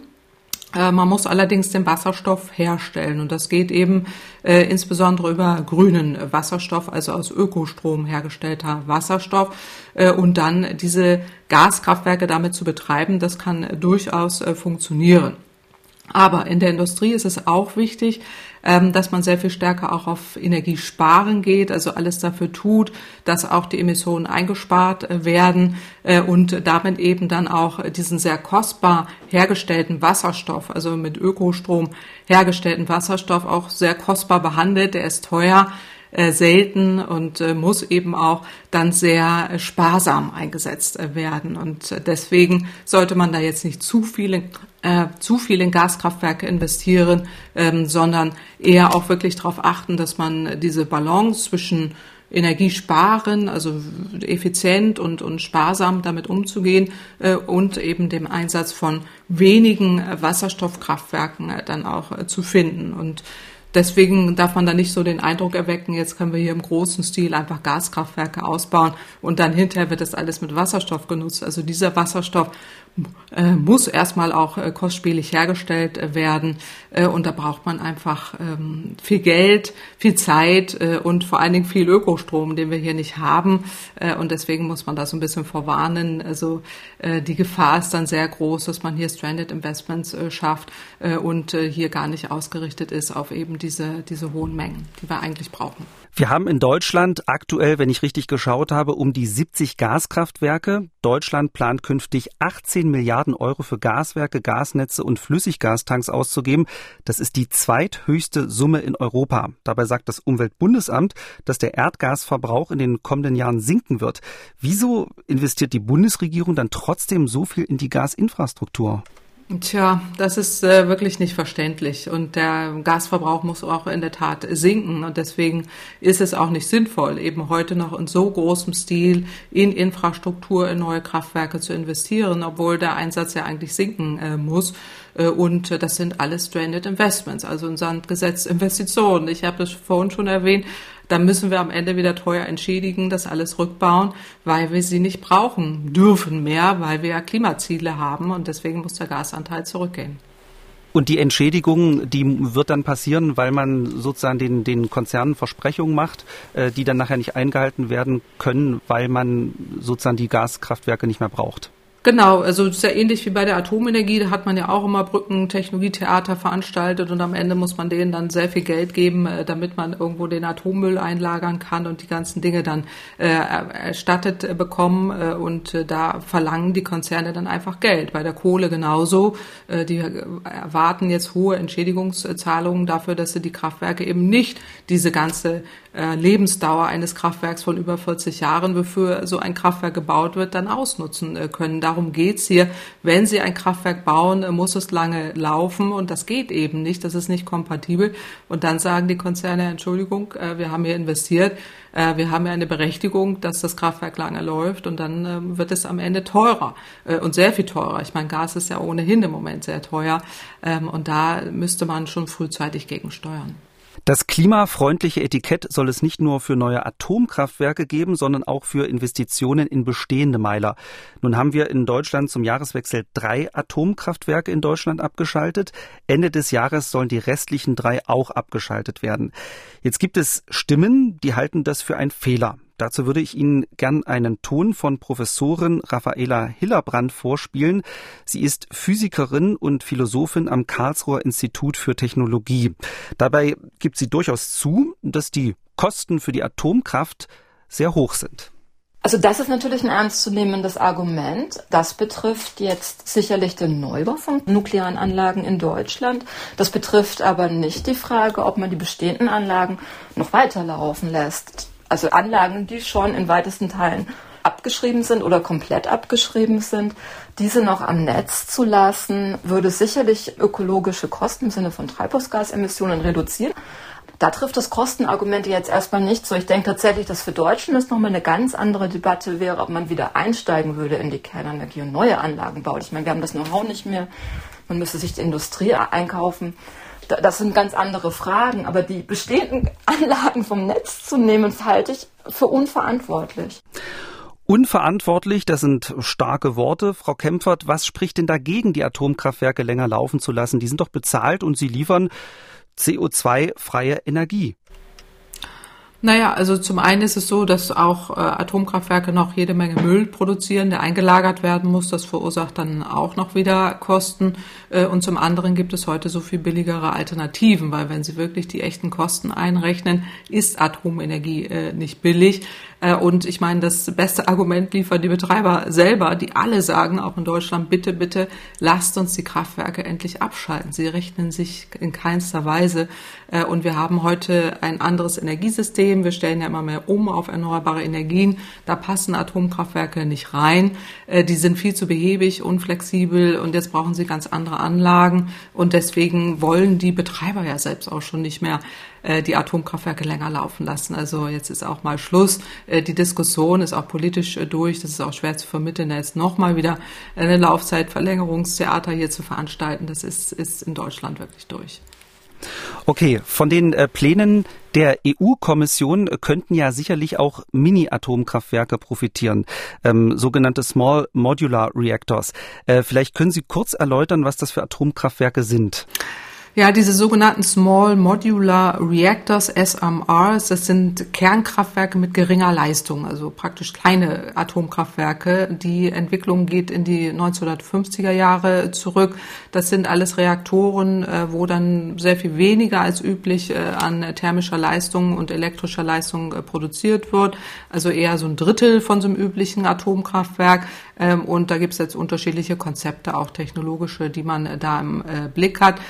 Äh, man muss allerdings den Wasserstoff herstellen und das geht eben äh, insbesondere über grünen Wasserstoff, also aus Ökostrom hergestellter Wasserstoff äh, und dann diese Gaskraftwerke damit zu betreiben, das kann durchaus äh, funktionieren. Aber in der Industrie ist es auch wichtig, dass man sehr viel stärker auch auf Energiesparen geht, also alles dafür tut, dass auch die Emissionen eingespart äh, werden äh, und damit eben dann auch diesen sehr kostbar hergestellten Wasserstoff, also mit Ökostrom hergestellten Wasserstoff auch sehr kostbar behandelt. Der ist teuer äh, selten und äh, muss eben auch dann sehr sparsam eingesetzt äh, werden. Und deswegen sollte man da jetzt nicht zu viele äh, zu viel in Gaskraftwerke investieren, ähm, sondern eher auch wirklich darauf achten, dass man diese Balance zwischen Energiesparen, also effizient und, und sparsam damit umzugehen äh, und eben dem Einsatz von wenigen Wasserstoffkraftwerken äh, dann auch äh, zu finden. Und Deswegen darf man da nicht so den Eindruck erwecken, jetzt können wir hier im großen Stil einfach Gaskraftwerke ausbauen und dann hinterher wird das alles mit Wasserstoff genutzt. Also dieser Wasserstoff äh, muss erstmal auch äh, kostspielig hergestellt äh, werden äh, und da braucht man einfach ähm, viel Geld, viel Zeit äh, und vor allen Dingen viel Ökostrom, den wir hier nicht haben äh, und deswegen muss man da so ein bisschen vorwarnen. Also die Gefahr ist dann sehr groß, dass man hier Stranded Investments schafft und hier gar nicht ausgerichtet ist auf eben diese, diese hohen Mengen, die wir eigentlich brauchen. Wir haben in Deutschland aktuell, wenn ich richtig geschaut habe, um die 70 Gaskraftwerke. Deutschland plant künftig 18 Milliarden Euro für Gaswerke, Gasnetze und Flüssiggastanks auszugeben. Das ist die zweithöchste Summe in Europa. Dabei sagt das Umweltbundesamt, dass der Erdgasverbrauch in den kommenden Jahren sinken wird. Wieso investiert die Bundesregierung dann trotzdem so viel in die Gasinfrastruktur? Tja, das ist äh, wirklich nicht verständlich. Und der Gasverbrauch muss auch in der Tat sinken. Und deswegen ist es auch nicht sinnvoll, eben heute noch in so großem Stil in Infrastruktur, in neue Kraftwerke zu investieren, obwohl der Einsatz ja eigentlich sinken äh, muss. Äh, und das sind alles stranded investments, also ein Sandgesetz Investitionen. Ich habe es vorhin schon erwähnt, dann müssen wir am Ende wieder teuer entschädigen, das alles rückbauen, weil wir sie nicht brauchen dürfen mehr, weil wir ja Klimaziele haben und deswegen muss der Gasanteil zurückgehen. Und die Entschädigung, die wird dann passieren, weil man sozusagen den, den Konzernen Versprechungen macht, äh, die dann nachher nicht eingehalten werden können, weil man sozusagen die Gaskraftwerke nicht mehr braucht. Genau, also sehr ähnlich wie bei der Atomenergie, da hat man ja auch immer Brücken, Technologietheater veranstaltet und am Ende muss man denen dann sehr viel Geld geben, äh, damit man irgendwo den Atommüll einlagern kann und die ganzen Dinge dann äh, erstattet äh, bekommen äh, und da verlangen die Konzerne dann einfach Geld. Bei der Kohle genauso, die erwarten jetzt hohe Entschädigungszahlungen dafür, dass sie die Kraftwerke eben nicht diese ganze Lebensdauer eines Kraftwerks von über 40 Jahren, wofür so ein Kraftwerk gebaut wird, dann ausnutzen äh, können. Darum geht's hier. Wenn Sie ein Kraftwerk bauen, äh, muss es lange laufen und das geht eben nicht. Das ist nicht kompatibel. Und dann sagen die Konzerne, Entschuldigung, wir haben hier investiert. Wir haben ja eine Berechtigung, dass das Kraftwerk lange läuft und dann ähm, wird es am Ende teurer und sehr viel teurer. Ich meine, Gas ist ja ohnehin im Moment sehr teuer ähm, und da müsste man schon frühzeitig gegensteuern. Das klimafreundliche Etikett soll es nicht nur für neue Atomkraftwerke geben, sondern auch für Investitionen in bestehende Meiler. Nun haben wir in Deutschland zum Jahreswechsel drei Atomkraftwerke in Deutschland abgeschaltet. Ende des Jahres sollen die restlichen drei auch abgeschaltet werden. Jetzt gibt es Stimmen, die halten das für einen Fehler. Dazu würde ich Ihnen gern einen Ton von Professorin Raffaela Hillerbrand vorspielen. Sie ist Physikerin und Philosophin am Karlsruher Institut für Technologie. Dabei gibt sie durchaus zu, dass die Kosten für die Atomkraft sehr hoch sind. Also das ist natürlich ein ernstzunehmendes Argument. Das betrifft jetzt sicherlich den Neubau von nuklearen Anlagen in Deutschland. Das betrifft aber nicht die Frage, ob man die bestehenden Anlagen noch weiterlaufen lässt also Anlagen, die schon in weitesten Teilen abgeschrieben sind oder komplett abgeschrieben sind, diese noch am Netz zu lassen, würde sicherlich ökologische Kosten im Sinne von Treibhausgasemissionen reduzieren. Da trifft das Kostenargument jetzt erstmal nicht so. Ich denke tatsächlich, dass für Deutschland das nochmal eine ganz andere Debatte wäre, ob man wieder einsteigen würde in die Kernenergie und neue Anlagen baut. Ich meine, wir haben das Know-how nicht mehr. Man müsste sich die Industrie einkaufen das sind ganz andere Fragen. Aber die bestehenden Anlagen vom Netz zu nehmen, halte ich für unverantwortlich. Unverantwortlich, das sind starke Worte. Frau Kempfert, was spricht denn dagegen, die Atomkraftwerke länger laufen zu lassen? Die sind doch bezahlt und sie liefern CO2-freie Energie. Naja, also zum einen ist es so, dass auch äh, Atomkraftwerke noch jede Menge Müll produzieren, der eingelagert werden muss. Das verursacht dann auch noch wieder Kosten. Äh, und zum anderen gibt es heute so viel billigere Alternativen, weil wenn Sie wirklich die echten Kosten einrechnen, ist Atomenergie äh, nicht billig. Und ich meine, das beste Argument liefern die Betreiber selber, die alle sagen, auch in Deutschland, bitte, bitte, lasst uns die Kraftwerke endlich abschalten. Sie rechnen sich in keinster Weise. Und wir haben heute ein anderes Energiesystem. Wir stellen ja immer mehr um auf erneuerbare Energien. Da passen Atomkraftwerke nicht rein. Äh, die sind viel zu behäbig, unflexibel und jetzt brauchen sie ganz andere Anlagen. Und deswegen wollen die Betreiber ja selbst auch schon nicht mehr äh, die Atomkraftwerke länger laufen lassen. Also jetzt ist auch mal Schluss. Äh, die Diskussion ist auch politisch durch. Das ist auch schwer zu vermitteln. Jetzt nochmal wieder eine Laufzeitverlängerungstheater hier zu veranstalten. Das ist, ist in Deutschland wirklich durch. Okay, von den äh, Plänen der EU-Kommission könnten ja sicherlich auch Mini-Atomkraftwerke profitieren, ähm, sogenannte Small Modular Reactors. Äh, vielleicht können Sie kurz erläutern, was das für Atomkraftwerke sind. Ja, diese sogenannten Small Modular Reactors, SMRs, das sind Kernkraftwerke mit geringer Leistung, also praktisch kleine Atomkraftwerke. Die Entwicklung geht in die 1950er Jahre zurück. Das sind alles Reaktoren, äh, wo dann sehr viel weniger als üblich äh, an thermischer Leistung und elektrischer Leistung äh, produziert wird. Also eher so ein Drittel von so einem üblichen Atomkraftwerk. Ähm, und da gibt es jetzt unterschiedliche Konzepte, auch technologische, die man da im Blick hat,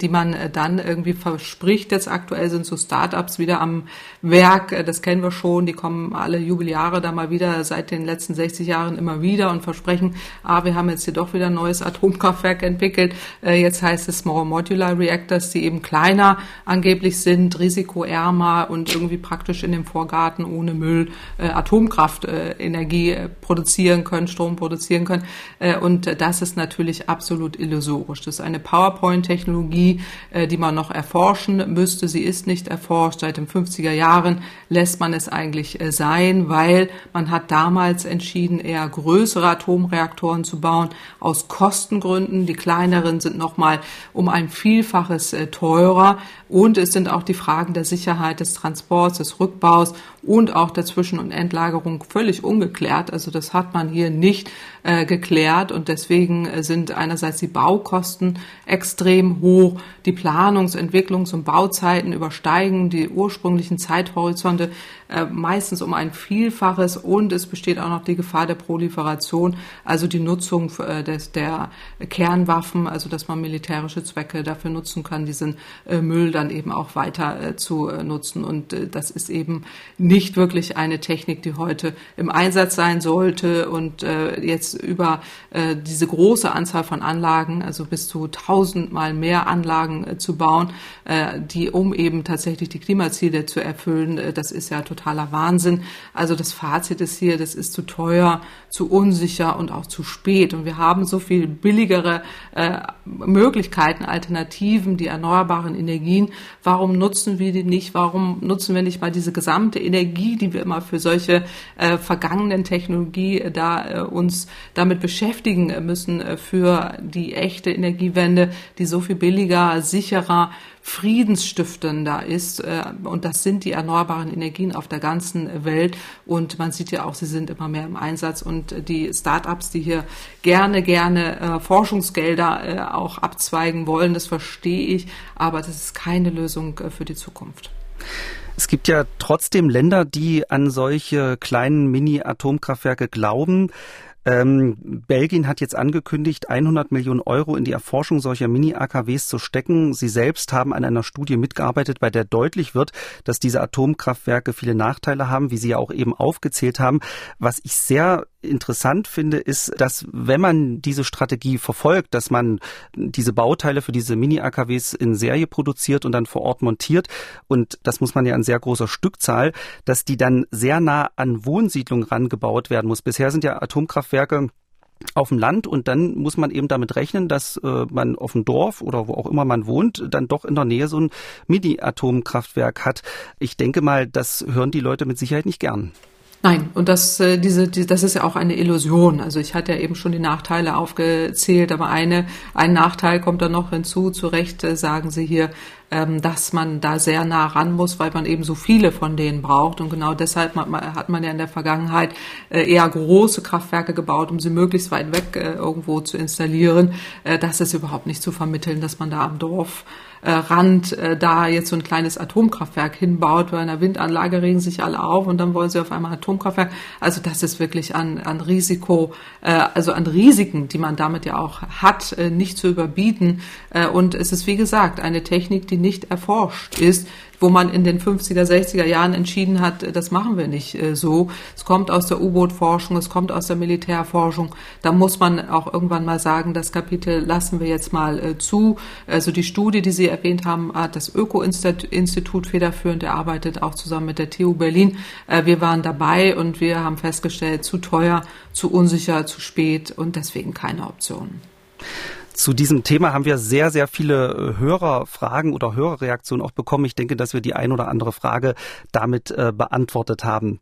die man dann irgendwie verspricht. Jetzt aktuell sind so Startups wieder am Werk, das kennen wir schon, die kommen alle Jubeljahre da mal wieder seit den letzten 60 Jahren immer wieder und versprechen, ah, wir haben jetzt hier doch wieder ein neues Atomkraftwerk entwickelt. Äh, jetzt heißt es Small Modular Reactors, die eben kleiner angeblich sind, risikoärmer und irgendwie praktisch in dem Vorgarten ohne Müll äh, Atomkraftenergie äh, produzieren können, Strom Produzieren können. Äh, und das ist natürlich absolut illusorisch. Das ist eine PowerPoint-Technologie, äh, die man noch erforschen müsste. Sie ist nicht erforscht. Seit den 50er Jahren lässt man es eigentlich äh, sein, weil man hat damals entschieden, eher größere Atomreaktoren zu bauen aus Kostengründen. Die kleineren sind nochmal um ein Vielfaches teurer. Und es sind auch die Fragen der Sicherheit des Transports, des Rückbaus und auch der Zwischen- und Endlagerung völlig ungeklärt. Also das hat man hier nicht äh, geklärt und deswegen äh, sind einerseits die Baukosten extrem hoch, die Planungs-, Entwicklungs- und Bauzeiten übersteigen die ursprünglichen Zeithorizonte äh, meistens um ein Vielfaches und es besteht auch noch die Gefahr der Proliferation, also die Nutzung äh, des, der Kernwaffen, also dass man militärische Zwecke dafür nutzen kann, diesen äh, Müll dann eben auch weiter äh, zu äh, nutzen. Und das ist eben nicht wirklich eine Technik, die heute im Einsatz sein sollte und jetzt über diese große Anzahl von Anlagen, also bis zu tausendmal mehr Anlagen zu bauen, die um eben tatsächlich die Klimaziele zu erfüllen, das ist ja total totaler Wahnsinn. Also das Fazit ist hier, das ist zu teuer, zu unsicher und auch zu spät. Und wir haben so viel billigere äh, Möglichkeiten, Alternativen, die erneuerbaren Energien. Warum nutzen wir die nicht? Warum nutzen wir nicht mal diese gesamte Energie, die wir immer für solche äh, vergangenen Technologie äh, da äh, uns damit beschäftigen müssen äh, für die echte Energiewende, die so viel billiger, sicherer, friedensstiftender ist. Äh, und das sind die erneuerbaren Energien auf der ganzen Welt. Und man sieht ja auch, sie sind immer mehr im Einsatz. Und die Start-ups, die hier gerne, gerne äh, Forschungsgelder äh, auch abzweigen wollen, das verstehe ich. Aber das ist keine Lösung für die Zukunft. Es gibt ja trotzdem Länder, die an solche kleinen Mini-Atomkraftwerke glauben. Ähm, Belgien hat jetzt angekündigt, 100 Millionen Euro in die Erforschung solcher Mini-AKWs zu stecken. Sie selbst haben an einer Studie mitgearbeitet, bei der deutlich wird, dass diese Atomkraftwerke viele Nachteile haben, wie Sie ja auch eben aufgezählt haben. Was ich sehr interessant finde, ist, dass wenn man diese Strategie verfolgt, dass man diese Bauteile für diese Mini-AKWs in Serie produziert und dann vor Ort montiert, und das muss man ja in sehr großer Stückzahl, dass die dann sehr nah an Wohnsiedlungen rangebaut werden muss. Bisher sind ja Atomkraftwerke auf dem Land und dann muss man eben damit rechnen, dass äh, man auf dem Dorf oder wo auch immer man wohnt, dann doch in der Nähe so ein Mini-Atomkraftwerk hat. Ich denke mal, das hören die Leute mit Sicherheit nicht gern. Nein, und das, äh, diese, die, das ist ja auch eine Illusion. Also ich hatte ja eben schon die Nachteile aufgezählt, aber eine, ein Nachteil kommt da noch hinzu. Zu Recht äh, sagen Sie hier, dass man da sehr nah ran muss, weil man eben so viele von denen braucht. Und genau deshalb hat man ja in der Vergangenheit äh, eher große Kraftwerke gebaut, um sie möglichst weit weg irgendwo zu installieren. Das ist überhaupt nicht zu vermitteln, dass man da am Dorf äh, Rand äh, da jetzt so ein kleines Atomkraftwerk hinbaut. Bei einer Windanlage regen sich alle auf und dann wollen sie auf einmal Atomkraftwerk. Also das ist wirklich an, an Risiko, äh, also an Risiken, die man damit ja auch hat, äh, nicht zu überbieten. Äh, und es ist, wie gesagt, eine Technik, die nicht erforscht ist, wo man in den 50er, 60er Jahren entschieden hat, das machen wir nicht äh, so. Es kommt aus der U-Boot-Forschung, es kommt aus der Militärforschung. Da muss man auch irgendwann mal sagen, das Kapitel lassen wir jetzt mal äh, zu. Also die Studie, die Sie erwähnt haben, hat das Öko-Institut federführend erarbeitet, auch zusammen mit der TU Berlin. Äh, wir waren dabei und wir haben festgestellt, zu teuer, zu unsicher, zu spät und deswegen keine Option. Zu diesem Thema haben wir sehr, sehr viele äh, Hörerfragen oder Hörerreaktionen auch bekommen. Ich denke, dass wir die ein oder andere Frage damit äh, beantwortet haben.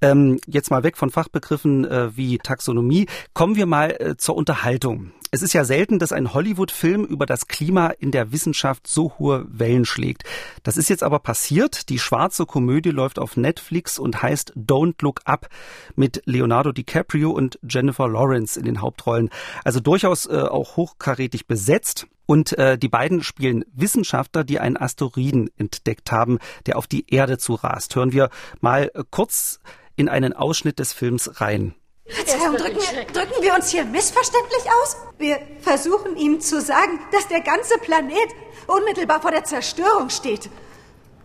Ähm, jetzt mal weg von Fachbegriffen äh, wie Taxonomie. Kommen wir mal äh, zur Unterhaltung. Es ist ja selten, dass ein Hollywood-Film über das Klima in der Wissenschaft so hohe Wellen schlägt. Das ist jetzt aber passiert. Die schwarze Komödie läuft auf Netflix und heißt Don't Look Up mit Leonardo DiCaprio und Jennifer Lawrence in den Hauptrollen. Also durchaus äh, auch hochkarätig besetzt. Und äh, die beiden spielen Wissenschaftler, die einen Asteroiden entdeckt haben, der auf die Erde zurast. Hören wir mal äh, kurz in einen Ausschnitt des Films rein. Verzeihung, drücken wir, drücken wir uns hier missverständlich aus? Wir versuchen ihm zu sagen, dass der ganze Planet unmittelbar vor der Zerstörung steht.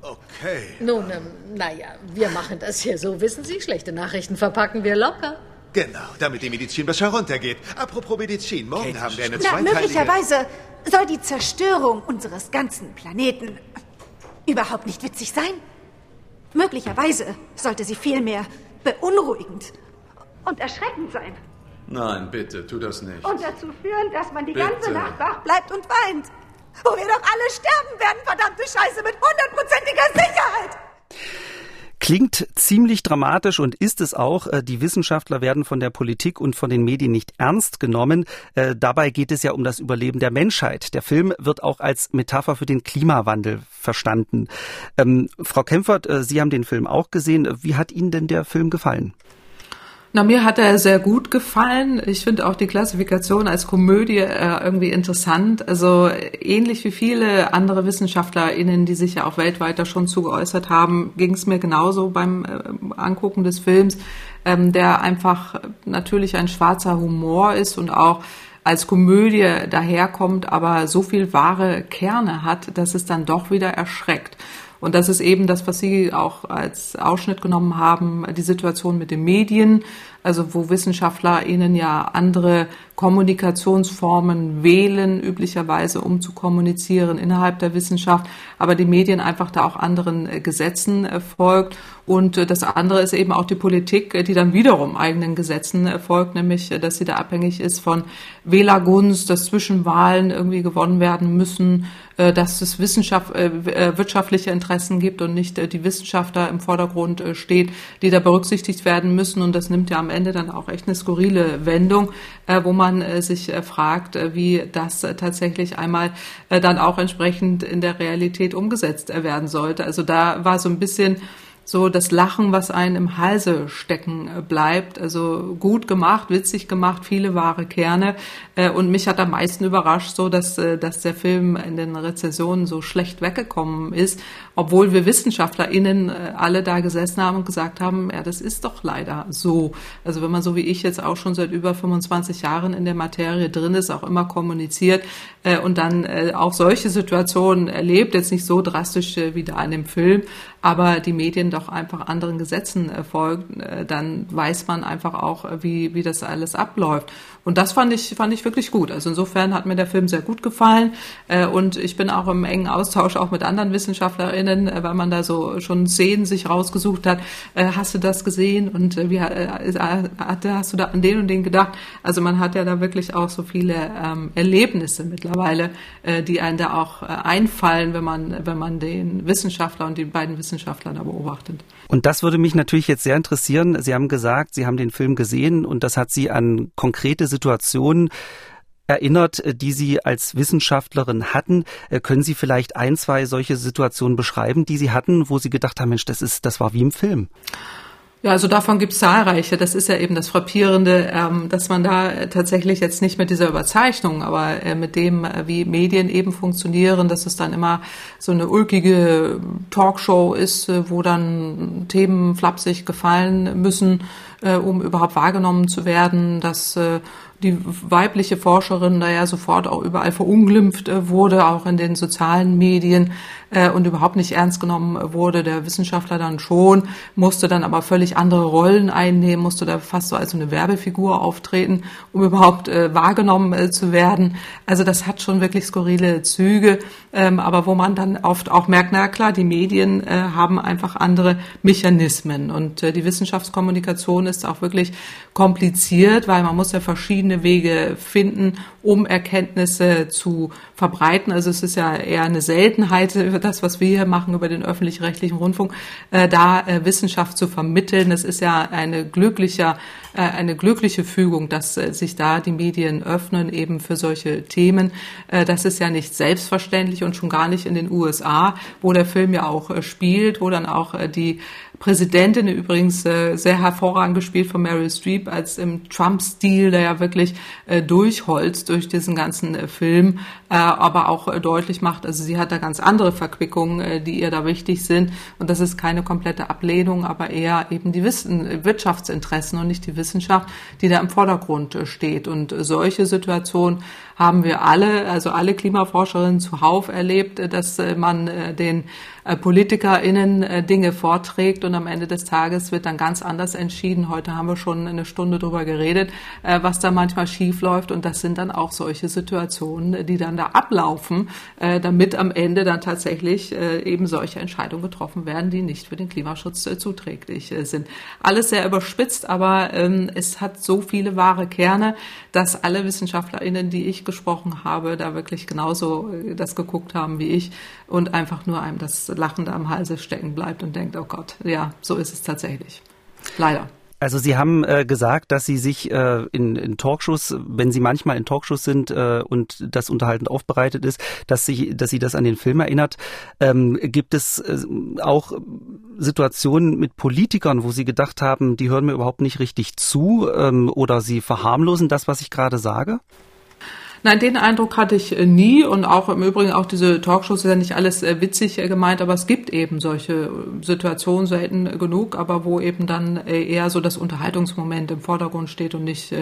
Okay. Nun, ähm, naja, wir machen das hier so, wissen Sie. Schlechte Nachrichten verpacken wir locker. Genau, damit die Medizin besser runtergeht. Apropos Medizin, morgen Kate, haben wir eine zweiteilige... Na, möglicherweise soll die Zerstörung unseres ganzen Planeten überhaupt nicht witzig sein. Möglicherweise sollte sie vielmehr beunruhigend und erschreckend sein. Nein, bitte, tu das nicht. Und dazu führen, dass man die Bitte. ganze Nacht wach bleibt und weint. Wo wir doch alle sterben werden, verdammte Scheiße, mit hundertprozentiger Sicherheit. Klingt ziemlich dramatisch und ist es auch. Äh, Die Wissenschaftler werden von der Politik und von den Medien nicht ernst genommen. Äh, Dabei geht es ja um das Überleben der Menschheit. Der Film wird auch als Metapher für den Klimawandel verstanden. Ähm, Frau Kempfert, äh, Sie haben den Film auch gesehen. Wie hat Ihnen denn der Film gefallen? Na, mir hat er sehr gut gefallen. Ich finde auch die Klassifikation als Komödie äh, irgendwie interessant. Also ähnlich wie viele andere WissenschaftlerInnen, die sich ja auch weltweit da schon zu geäußert haben, ging es mir genauso beim äh, Angucken des Films, ähm, der einfach natürlich ein schwarzer Humor ist und auch als Komödie daherkommt, aber so viel wahre Kerne hat, dass es dann doch wieder erschreckt. Und das ist eben das, was Sie auch als Ausschnitt genommen haben, die Situation mit den Medien, also wo WissenschaftlerInnen ja andere Kommunikationsformen wählen, üblicherweise, um zu kommunizieren innerhalb der Wissenschaft, aber die Medien einfach da auch anderen äh, Gesetzen äh, folgt. Und äh, das andere ist eben auch die Politik, äh, die dann wiederum eigenen Gesetzen äh, folgt, nämlich, äh, dass sie da abhängig ist von Wählergunst, dass Zwischenwahlen irgendwie gewonnen werden müssen, äh, dass es Wissenschaft, äh, äh, wirtschaftliche Interessen gibt und nicht äh, die Wissenschaftler im Vordergrund äh, steht, die da berücksichtigt werden müssen. Und das nimmt ja am Ende dann auch echt eine skurrile Wendung, äh, wo man äh, sich äh, fragt, äh, wie das äh, tatsächlich einmal äh, dann auch entsprechend in der Realität umgesetzt äh, werden sollte. Also da war so ein bisschen so das Lachen, was einen im Halse stecken äh, bleibt. Also gut gemacht, witzig gemacht, viele wahre Kerne. Äh, Und mich hat am meisten überrascht, so dass, äh, dass der Film in den Rezensionen so schlecht weggekommen ist, obwohl wir WissenschaftlerInnen alle da gesessen haben und gesagt haben, ja, das ist doch leider so. Also wenn man so wie ich jetzt auch schon seit über 25 Jahren in der Materie drin ist, auch immer kommuniziert und dann auch solche Situationen erlebt, jetzt nicht so drastisch wie da in dem Film, aber die Medien doch einfach anderen Gesetzen äh, folgen, äh, dann weiß man einfach auch, äh, wie, wie das alles abläuft. Und das fand ich, fand ich wirklich gut. Also insofern hat mir der Film sehr gut gefallen. Und ich bin auch im engen Austausch auch mit anderen WissenschaftlerInnen, weil man da so schon Szenen sich rausgesucht hat. Hast du das gesehen? Und wie hast du da an den und den gedacht? Also man hat ja da wirklich auch so viele ähm, Erlebnisse mittlerweile, die einen da auch einfallen, wenn man, wenn man den Wissenschaftler und die beiden Wissenschaftler da beobachtet. Und das würde mich natürlich jetzt sehr interessieren. Sie haben gesagt, Sie haben den Film gesehen und das hat Sie an konkrete Situationen erinnert, äh, die Sie als Wissenschaftlerin hatten. Äh, Können Sie vielleicht ein, zwei solche Situationen beschreiben, die Sie hatten, wo Sie gedacht haben, Mensch, das ist, das war wie im Film? Ja, also davon gibt es zahlreiche. Das ist ja eben das Frappierende, ähm, dass man da äh, tatsächlich jetzt nicht mit dieser Überzeichnung, aber äh, mit dem, äh, wie Medien eben funktionieren, dass es dann immer so eine ulkige Talkshow ist, äh, wo dann Themen flapsig gefallen müssen, äh, um überhaupt wahrgenommen zu werden, dass die weibliche Forscherin da ja sofort auch überall verunglimpft äh, wurde, auch in den sozialen Medien äh, und überhaupt nicht ernst genommen wurde. Der Wissenschaftler dann schon, musste dann aber völlig andere Rollen einnehmen, musste da fast so als eine Werbefigur auftreten, um überhaupt äh, wahrgenommen äh, zu werden. Also das hat schon wirklich skurrile Züge, ähm, aber wo man dann oft auch merkt, na klar, die Medien äh, haben einfach andere Mechanismen und äh, die Wissenschaftskommunikation ist auch wirklich kompliziert, weil man muss ja verschiedene Wege finden, um Erkenntnisse zu verbreiten. Also es ist ja eher eine Seltenheit, über [laughs] das, was wir hier machen, über den öffentlich-rechtlichen Rundfunk, äh, da äh, Wissenschaft zu vermitteln. Es ist ja eine glücklicher, äh, eine glückliche Fügung, dass sich da die Medien öffnen eben für solche Themen. Das ist ja nicht selbstverständlich und schon gar nicht in den USA, wo der Film ja auch spielt, wo dann auch die Präsidentin übrigens äh, sehr hervorragend gespielt von Meryl Streep als im Trump-Stil, der ja wirklich äh, durchholzt durch diesen ganzen äh, Film, äh, aber auch äh, deutlich macht, also sie hat da ganz andere Verquickungen, äh, die ihr da wichtig sind. Und das ist keine komplette Ablehnung, aber eher eben die Wissen, Wirtschaftsinteressen und nicht die Wissenschaft, die da im Vordergrund äh, steht. Und äh, solche Situationen haben wir alle, also alle Klimaforscherinnen zuhauf erlebt, äh, dass äh, man äh, den äh, PolitikerInnen äh, Dinge vorträgt und am Ende des Tages wird dann ganz anders entschieden. Heute haben wir schon eine Stunde drüber geredet, äh, was da manchmal schief läuft und das sind dann auch solche Situationen, die dann da ablaufen, äh, damit am Ende dann tatsächlich äh, eben solche Entscheidungen getroffen werden, die nicht für den Klimaschutz äh, zuträglich äh, sind. Alles sehr überspitzt, aber ähm, es hat so viele wahre Kerne, dass alle WissenschaftlerInnen, die ich gesprochen habe, da wirklich genauso äh, das geguckt haben wie ich und einfach nur einem das Lachende am Halse stecken bleibt und denkt, oh Gott, ja, so ist es tatsächlich. Leider. Also Sie haben äh, gesagt, dass Sie sich äh, in, in Talkshows, wenn Sie manchmal in Talkshows sind äh, und das unterhaltend aufbereitet ist, dass Sie, dass Sie das an den Film erinnert. Ähm, gibt es äh, auch Situationen mit Politikern, wo Sie gedacht haben, die hören mir überhaupt nicht richtig zu ähm, oder Sie verharmlosen das, was ich gerade sage? Nein, den Eindruck hatte ich äh, nie und auch im Übrigen auch diese Talkshows ist ja nicht alles äh, witzig äh, gemeint, aber es gibt eben solche Situationen selten genug, aber wo eben dann eher so das Unterhaltungsmoment im Vordergrund steht und nicht,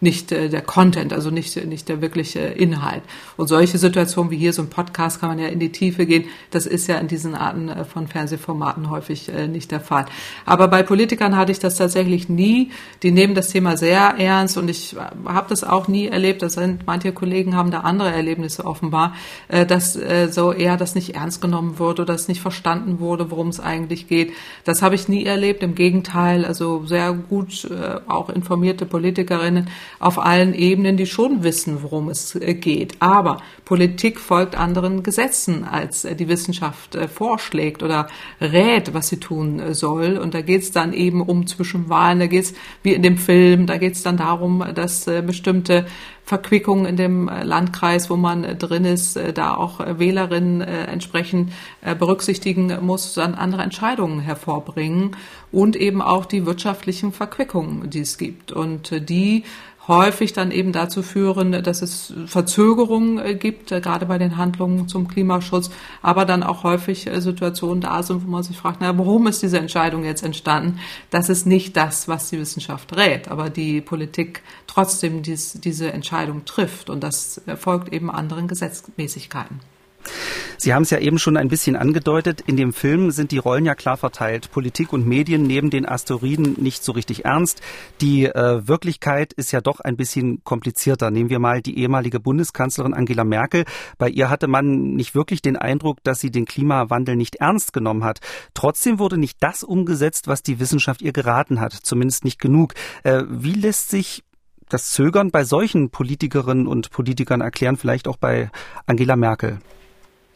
nicht der Content, also nicht, nicht der wirkliche Inhalt. Und solche Situationen wie hier so ein Podcast kann man ja in die Tiefe gehen. Das ist ja in diesen Arten von Fernsehformaten häufig nicht der Fall. Aber bei Politikern hatte ich das tatsächlich nie. Die nehmen das Thema sehr ernst und ich habe das auch nie erlebt. Das sind manche haben da andere Erlebnisse offenbar, äh, dass äh, so eher das nicht ernst genommen wurde oder es nicht verstanden wurde, worum es eigentlich geht. Das habe ich nie erlebt. Im Gegenteil, also sehr gut äh, auch informierte Politikerinnen auf allen Ebenen, die schon wissen, worum es geht. Aber Politik folgt anderen Gesetzen, als die Wissenschaft vorschlägt oder rät, was sie tun soll. Und da geht es dann eben um Zwischenwahlen, da geht es wie in dem Film, da geht es dann darum, dass bestimmte Verquickung in dem äh, Landkreis, wo man äh, drin ist, äh, da auch Wählerinnen entsprechend berücksichtigen muss, dann andere Entscheidungen hervorbringen und eben auch die wirtschaftlichen Verquickungen, die es gibt. Und die häufig dann eben dazu führen, dass es Verzögerungen äh, gibt, äh, gerade bei den Handlungen zum Klimaschutz, aber dann auch häufig äh, Situationen da sind, wo man sich fragt, na, warum ist diese Entscheidung jetzt entstanden? Das ist nicht das, was die Wissenschaft rät, aber die Politik trotzdem dies, diese Entscheidung trifft und das erfolgt eben anderen Gesetzmäßigkeiten. Sie haben es ja eben schon ein bisschen angedeutet. In dem Film sind die Rollen ja klar verteilt. Politik und Medien nehmen den Asteroiden nicht so richtig ernst. Die äh, Wirklichkeit ist ja doch ein bisschen komplizierter. Nehmen wir mal die ehemalige Bundeskanzlerin Angela Merkel. Bei ihr hatte man nicht wirklich den Eindruck, dass sie den Klimawandel nicht ernst genommen hat. Trotzdem wurde nicht das umgesetzt, was die Wissenschaft ihr geraten hat. Zumindest nicht genug. Äh, wie lässt sich das Zögern bei solchen Politikerinnen und Politikern erklären, vielleicht auch bei Angela Merkel?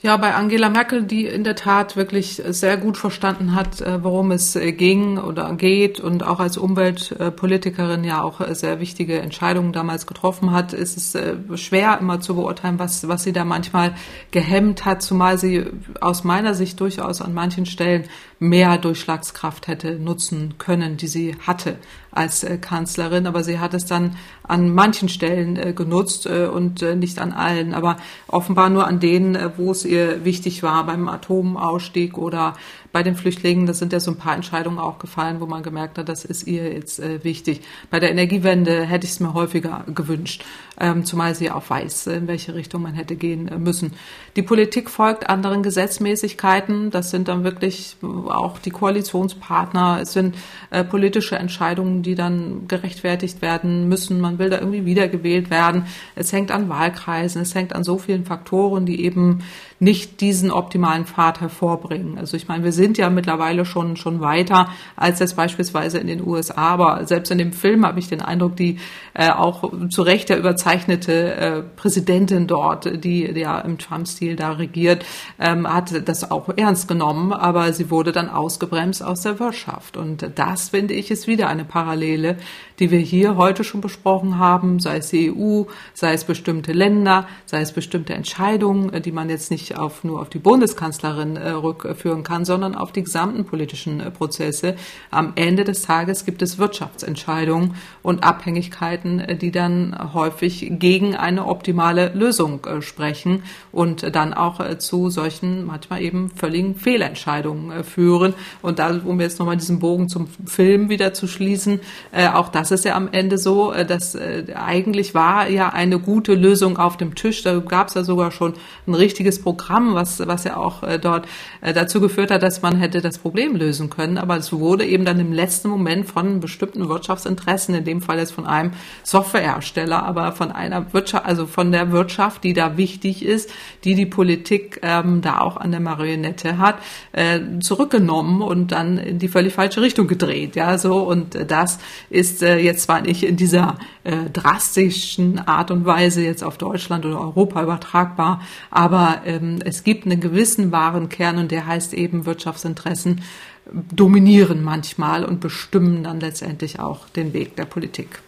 Ja, bei Angela Merkel, die in der Tat wirklich sehr gut verstanden hat, äh, worum es äh, ging oder geht und auch als Umweltpolitikerin ja auch äh, sehr wichtige Entscheidungen damals getroffen hat, ist es schwer immer zu beurteilen, was, was sie da manchmal gehemmt hat, zumal sie aus meiner Sicht durchaus an manchen Stellen mehr Durchschlagskraft hätte nutzen können, die sie hatte als Kanzlerin. Aber sie hat es dann an manchen Stellen genutzt und nicht an allen. Aber offenbar nur an denen, wo es ihr wichtig war, beim Atomausstieg oder bei den Flüchtlingen, das sind ja so ein paar Entscheidungen auch gefallen, wo man gemerkt hat, das ist ihr jetzt äh, wichtig. Bei der Energiewende hätte ich es mir häufiger gewünscht, ähm, zumal sie auch weiß, in welche Richtung man hätte gehen äh, müssen. Die Politik folgt anderen Gesetzmäßigkeiten. Das sind dann wirklich auch die Koalitionspartner. Es sind äh, politische Entscheidungen, die dann gerechtfertigt werden müssen. Man will da irgendwie wiedergewählt werden. Es hängt an Wahlkreisen. Es hängt an so vielen Faktoren, die eben nicht diesen optimalen Pfad hervorbringen. Also ich meine, wir sind ja mittlerweile schon, schon weiter als jetzt beispielsweise in den USA, aber selbst in dem Film habe ich den Eindruck, die äh, auch zu Recht der überzeichnete äh, Präsidentin dort, die, die ja im Trump-Stil da regiert, ähm, hat das auch ernst genommen, aber sie wurde dann ausgebremst aus der Wirtschaft. Und das, finde ich, ist wieder eine Parallele, die wir hier heute schon besprochen haben, sei es die EU, sei es bestimmte Länder, sei es bestimmte Entscheidungen, äh, die man jetzt nicht auf, nur auf die Bundeskanzlerin äh, rückführen kann, sondern auf die gesamten politischen äh, Prozesse. Am Ende des Tages gibt es Wirtschaftsentscheidungen und Abhängigkeiten, äh, die dann häufig gegen eine optimale Lösung äh, sprechen und dann auch äh, zu solchen manchmal eben völligen Fehlentscheidungen führen. Und da, um jetzt nochmal diesen Bogen zum Film wieder zu schließen, auch das ist ja am Ende so, dass eigentlich war ja eine gute Lösung auf dem Tisch. Da gab es ja sogar schon ein richtiges Programm, was, was ja auch dort dazu geführt hat, dass dass man hätte das Problem lösen können, aber es wurde eben dann im letzten Moment von bestimmten Wirtschaftsinteressen, in dem Fall jetzt von einem Softwarehersteller, aber von einer Wirtschaft, also von der Wirtschaft, die da wichtig ist, die die Politik ähm, da auch an der Marionette hat, äh, zurückgenommen und dann in die völlig falsche Richtung gedreht. Ja, so und das ist äh, jetzt zwar nicht in dieser äh, drastischen Art und Weise jetzt auf Deutschland oder Europa übertragbar, aber ähm, es gibt einen gewissen wahren Kern und der heißt eben Wirtschaftsinteressen dominieren manchmal und bestimmen dann letztendlich auch den Weg der Politik.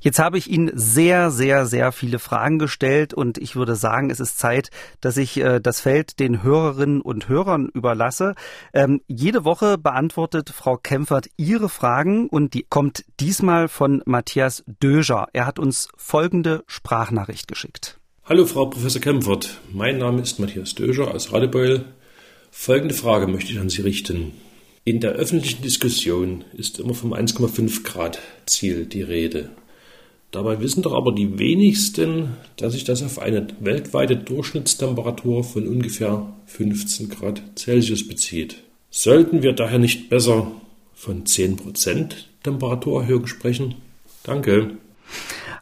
Jetzt habe ich Ihnen sehr, sehr, sehr viele Fragen gestellt und ich würde sagen, es ist Zeit, dass ich äh, das Feld den Hörerinnen und Hörern überlasse. Ähm, jede Woche beantwortet Frau Kempfert Ihre Fragen und die kommt diesmal von Matthias Döger. Er hat uns folgende Sprachnachricht geschickt. Hallo Frau Professor Kempfert, mein Name ist Matthias Döger aus Radebeul. Folgende Frage möchte ich an Sie richten. In der öffentlichen Diskussion ist immer vom 1,5 Grad Ziel die Rede. Dabei wissen doch aber die wenigsten, dass sich das auf eine weltweite Durchschnittstemperatur von ungefähr 15 Grad Celsius bezieht. Sollten wir daher nicht besser von 10% Temperaturerhöhung sprechen? Danke.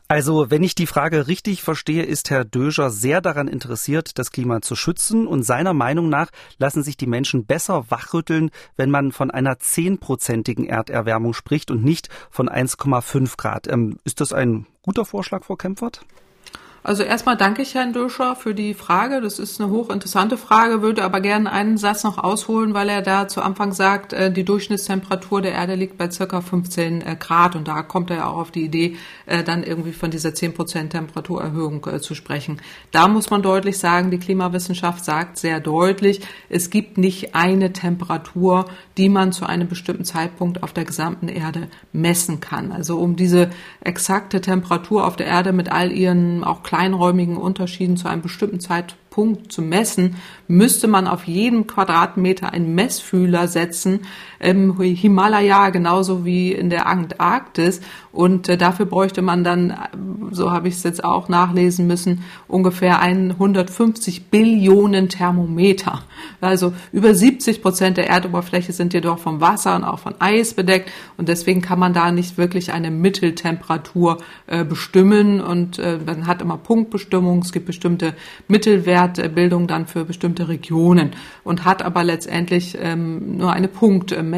Also, wenn ich die Frage richtig verstehe, ist Herr Döger sehr daran interessiert, das Klima zu schützen und seiner Meinung nach lassen sich die Menschen besser wachrütteln, wenn man von einer zehnprozentigen Erderwärmung spricht und nicht von 1,5 Grad. Ähm, ist das ein guter Vorschlag, Frau Kempfert? Also erstmal danke ich Herrn Döscher für die Frage. Das ist eine hochinteressante Frage, würde aber gerne einen Satz noch ausholen, weil er da zu Anfang sagt, äh, die Durchschnittstemperatur der Erde liegt bei circa 15 äh, Grad und da kommt er ja auch auf die Idee, äh, dann irgendwie von dieser 10 Prozent Temperaturerhöhung zu sprechen. Da muss man deutlich sagen, die Klimawissenschaft sagt sehr deutlich, es gibt nicht eine Temperatur, die man zu einem bestimmten Zeitpunkt auf der gesamten Erde messen kann. Also um diese exakte Temperatur auf der Erde mit all ihren auch kleinräumigen Unterschieden zu einem bestimmten Zeitpunkt zu messen, müsste man auf jedem Quadratmeter einen Messfühler setzen, im Himalaya genauso wie in der Antarktis. Und äh, dafür bräuchte man dann, äh, so habe ich es jetzt auch nachlesen müssen, ungefähr 150 Billionen Thermometer. Also über 70 Prozent der Erdoberfläche sind jedoch vom Wasser und auch von Eis bedeckt. Und deswegen kann man da nicht wirklich eine Mitteltemperatur äh, bestimmen. Und äh, man hat immer Punktbestimmung. Es gibt bestimmte Mittelwertbildung dann für bestimmte Regionen und hat aber letztendlich ähm, nur eine Punktmessung.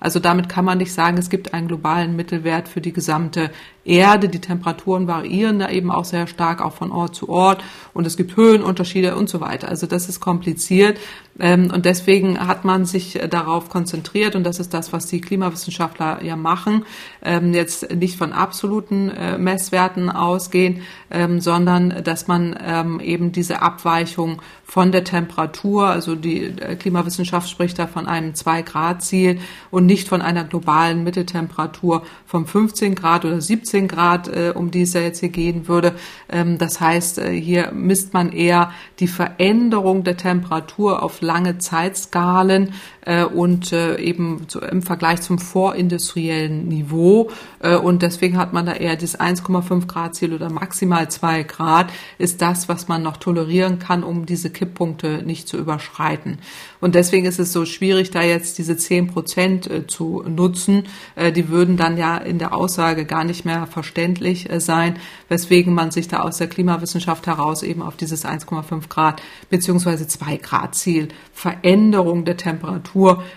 Also damit kann man nicht sagen, es gibt einen globalen Mittelwert für die gesamte Erde. Die Temperaturen variieren da eben auch sehr stark, auch von Ort zu Ort. Und es gibt Höhenunterschiede und so weiter. Also das ist kompliziert. Ähm, und deswegen hat man sich darauf konzentriert. Und das ist das, was die Klimawissenschaftler ja machen. Ähm, jetzt nicht von absoluten äh, Messwerten ausgehen, ähm, sondern dass man eben diese Abweichung von der Temperatur, also die äh, Klimawissenschaft spricht da von einem 2-Grad-Ziel und nicht von einer globalen Mitteltemperatur von 15 Grad oder 17 Grad, äh, um die es ja jetzt hier gehen würde. Ähm, das heißt, äh, hier misst man eher die Veränderung der Temperatur auf lange Zeitskalen äh, und äh, eben zu, im Vergleich zum vorindustriellen Niveau. Äh, und deswegen hat man da eher das 1,5 Grad Ziel oder maximal 2 Grad ist das, was man noch tolerieren kann, um diese Kipppunkte nicht zu überschreiten. Und deswegen ist es so schwierig, da jetzt diese 10 Prozent äh, zu nutzen. Äh, die würden dann ja in der Aussage gar nicht mehr verständlich äh, sein, weswegen man sich da aus der Klimawissenschaft heraus eben auf dieses 1,5 Grad beziehungsweise 2 Grad Ziel Veränderung der Temperatur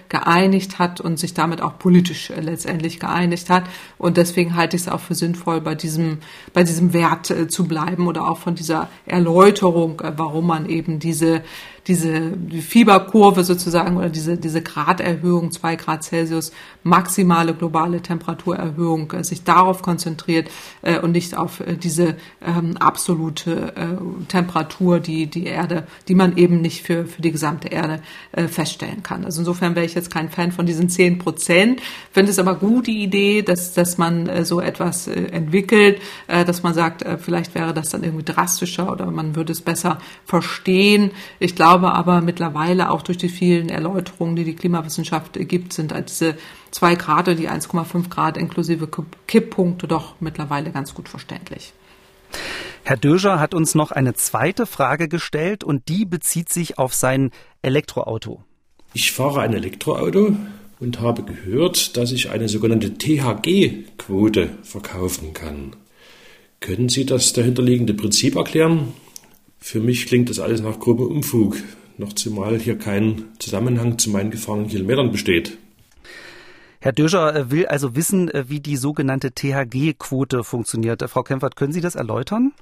geeinigt hat und sich damit auch politisch letztendlich geeinigt hat. Und deswegen halte ich es auch für sinnvoll, bei diesem, bei diesem Wert zu bleiben oder auch von dieser Erläuterung, warum man eben diese diese Fieberkurve sozusagen oder diese, diese Graderhöhung, zwei Grad Celsius, maximale globale Temperaturerhöhung, äh, sich darauf konzentriert äh, und nicht auf äh, diese ähm, absolute äh, Temperatur, die die Erde, die man eben nicht für, für die gesamte Erde äh, feststellen kann. Also insofern wäre ich jetzt kein Fan von diesen zehn Prozent, finde es aber gut die Idee, dass, dass man äh, so etwas äh, entwickelt, äh, dass man sagt, äh, vielleicht wäre das dann irgendwie drastischer oder man würde es besser verstehen. Ich glaube, glaube aber mittlerweile auch durch die vielen Erläuterungen, die die Klimawissenschaft gibt, sind diese zwei Grad oder die 1,5 Grad inklusive Kipppunkte doch mittlerweile ganz gut verständlich. Herr Döger hat uns noch eine zweite Frage gestellt und die bezieht sich auf sein Elektroauto. Ich fahre ein Elektroauto und habe gehört, dass ich eine sogenannte THG-Quote verkaufen kann. Können Sie das dahinterliegende Prinzip erklären? Für mich klingt das alles nach grobem Umfug, noch zumal hier kein Zusammenhang zu meinen gefahrenen Kilometern besteht. Herr Döscher äh, will also wissen, äh, wie die sogenannte THG-Quote funktioniert. Frau Kempfert, können Sie das erläutern?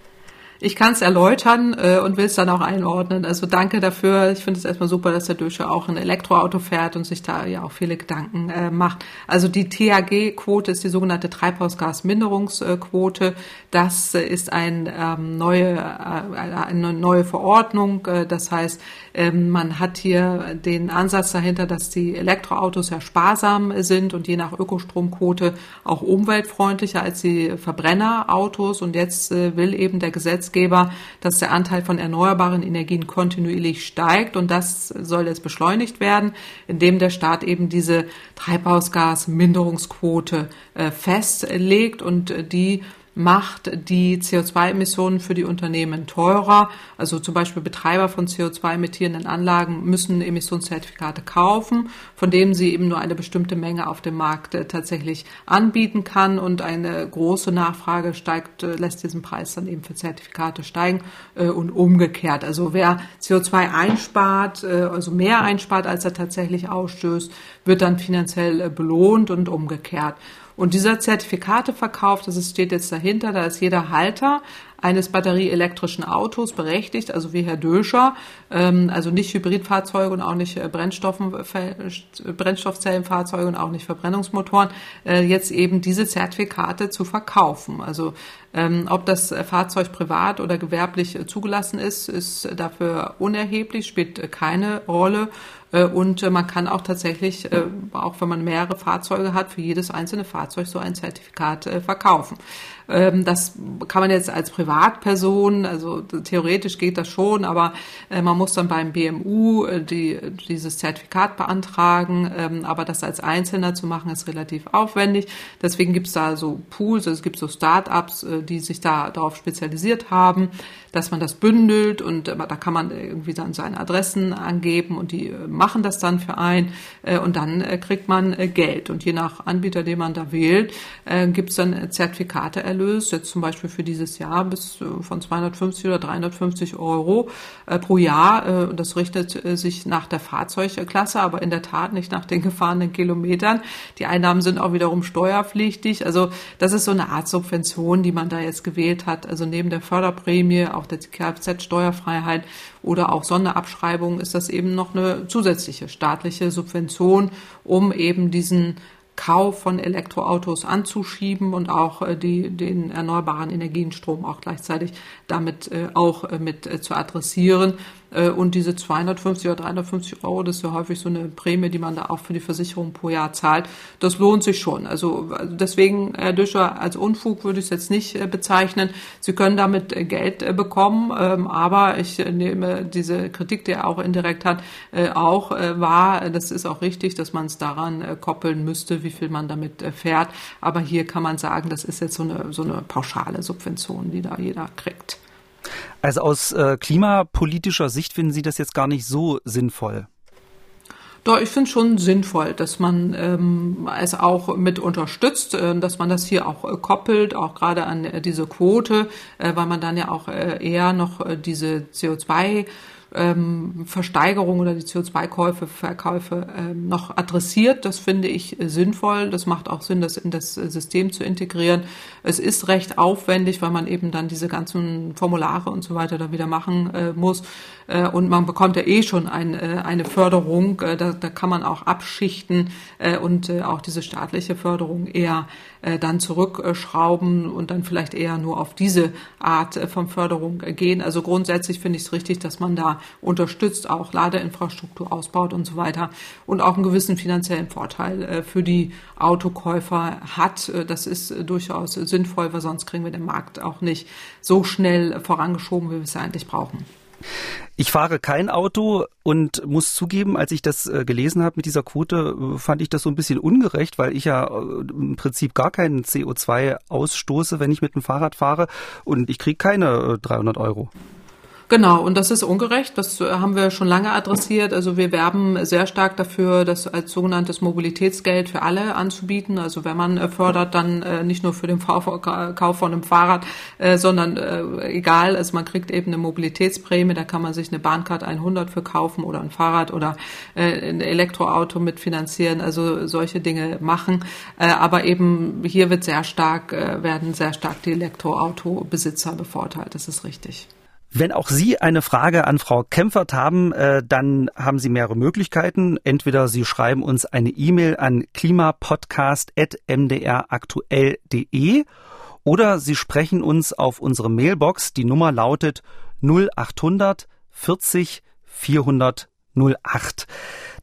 Ich kann es erläutern äh, und will es dann auch einordnen. Also danke dafür. Ich finde es erstmal super, dass der Dösche auch ein Elektroauto fährt und sich da ja auch viele Gedanken äh, macht. Also die THG-Quote ist die sogenannte Treibhausgasminderungsquote. Das ist ein, ähm, neue, äh, eine neue Verordnung. Äh, das heißt, ähm, man hat hier den Ansatz dahinter, dass die Elektroautos ja sparsam sind und je nach Ökostromquote auch umweltfreundlicher als die Verbrennerautos. Und jetzt äh, will eben der Gesetzgeber Gesetzgeber, dass der Anteil von erneuerbaren Energien kontinuierlich steigt und das soll jetzt beschleunigt werden, indem der Staat eben diese Treibhausgasminderungsquote äh, festlegt und äh, die macht die CO2-Emissionen für die Unternehmen teurer. Also zum Beispiel Betreiber von CO2-emittierenden Anlagen müssen Emissionszertifikate kaufen, von denen sie eben nur eine bestimmte Menge auf dem Markt äh, tatsächlich anbieten kann. Und eine große Nachfrage steigt, äh, lässt diesen Preis dann eben für Zertifikate steigen äh, und umgekehrt. Also wer CO2 einspart, also mehr einspart, als er tatsächlich ausstößt, wird dann finanziell belohnt und umgekehrt. Und dieser Zertifikateverkauf, das steht jetzt dahinter, da ist jeder Halter eines batterieelektrischen Autos berechtigt, also wie Herr Döscher, ähm, also nicht Hybridfahrzeuge und auch nicht äh, Brennstoffzellenfahrzeuge und auch nicht Verbrennungsmotoren, äh, jetzt eben diese Zertifikate zu verkaufen. Also ähm, ob das Fahrzeug privat oder gewerblich äh, zugelassen ist, ist dafür unerheblich, spielt keine Rolle. Und man kann auch tatsächlich, auch wenn man mehrere Fahrzeuge hat, für jedes einzelne Fahrzeug so ein Zertifikat verkaufen. Ähm, das kann man jetzt als Privatperson, also theoretisch geht das schon, aber äh, man muss dann beim BMU äh, die, dieses Zertifikat beantragen. Ähm, aber das als Einzelner zu machen, ist relativ aufwendig. Deswegen gibt es da so Pools, es gibt so Start-ups, äh, die sich da darauf spezialisiert haben, dass man das bündelt und da kann man irgendwie dann seine Adressen angeben und die machen das dann für einen und dann kriegt man Geld. Und je nach Anbieter, den man da wählt, gibt es dann Zertifikate Erlös, jetzt zum Beispiel für dieses Jahr bis äh, von 250 oder 350 Euro äh, pro Jahr. Äh, das richtet sich nach der Fahrzeugklasse, aber in der Tat nicht nach den [laughs] gefahrenen Kilometern. Die Einnahmen sind auch wiederum steuerpflichtig. Also das ist so eine Art Subvention, die man da jetzt gewählt hat. Also neben der Förderprämie, auch der Kfz-Steuerfreiheit oder auch Sonderabschreibung ist das eben noch eine zusätzliche staatliche Subvention, um eben diesen Kauf von Elektroautos anzuschieben und auch äh, die, den erneuerbaren Energienstrom auch gleichzeitig damit äh, auch äh, mit zu adressieren. Äh, und diese 250 oder 350 Euro, das ist ja häufig so eine Prämie, die man da auch für die Versicherung pro Jahr zahlt. Das lohnt sich schon. Also, also deswegen, Herr Düscher, als Unfug würde ich es jetzt nicht äh, bezeichnen. Sie können damit Geld bekommen, ähm, aber ich nehme diese Kritik, die er auch indirekt hat, auch wahr. Das ist auch richtig, dass man es daran koppeln müsste, wie viel man damit fährt. Aber hier kann man sagen, das ist jetzt so eine, so eine pauschale Subvention, die da jeder kriegt. Also aus äh, klimapolitischer Sicht finden Sie das jetzt gar nicht so sinnvoll? Doch, ich finde schon sinnvoll, dass man ähm, es auch mit unterstützt, äh, dass man das hier auch äh, koppelt, auch gerade an äh, diese Quote, äh, weil man dann ja auch äh, eher noch äh, diese CO2 ähm, Versteigerung oder die CO2-Käufe, Verkäufe ähm, noch adressiert. Das finde ich sinnvoll. Das macht auch Sinn, das in das System zu integrieren. Es ist recht aufwendig, weil man eben dann diese ganzen Formulare und so weiter da wieder machen äh, muss. Äh, und man bekommt ja eh schon ein, äh, eine Förderung. Äh, da, da kann man auch abschichten äh, und äh, auch diese staatliche Förderung eher dann zurückschrauben und dann vielleicht eher nur auf diese Art von Förderung gehen. Also grundsätzlich finde ich es richtig, dass man da unterstützt, auch Ladeinfrastruktur ausbaut und so weiter und auch einen gewissen finanziellen Vorteil für die Autokäufer hat. Das ist durchaus sinnvoll, weil sonst kriegen wir den Markt auch nicht so schnell vorangeschoben, wie wir es eigentlich brauchen. Ich fahre kein Auto und muss zugeben, als ich das äh, gelesen habe mit dieser Quote, äh, fand ich das so ein bisschen ungerecht, weil ich ja äh, im Prinzip gar keinen CO2 ausstoße, wenn ich mit dem Fahrrad fahre und ich kriege keine 300 Euro. Genau, und das ist ungerecht. Das haben wir schon lange adressiert. Also wir werben sehr stark dafür, das als sogenanntes Mobilitätsgeld für alle anzubieten. Also wenn man äh, fördert, dann äh, nicht nur für den Kauf von einem Fahrrad, äh, sondern egal, also man kriegt eben eine Mobilitätsprämie, da kann man sich eine Bahncard 100 für kaufen oder ein Fahrrad oder ein Elektroauto mitfinanzieren, also solche Dinge machen. Aber eben hier wird sehr stark, werden sehr stark die Elektroautobesitzer bevorteilt. Das ist richtig. Wenn auch Sie eine Frage an Frau Kempfert haben, äh, dann haben Sie mehrere Möglichkeiten. Entweder Sie schreiben uns eine E-Mail an klimapodcast.mdraktuell.de oder Sie sprechen uns auf unsere Mailbox. Die Nummer lautet 0800 40 400 08.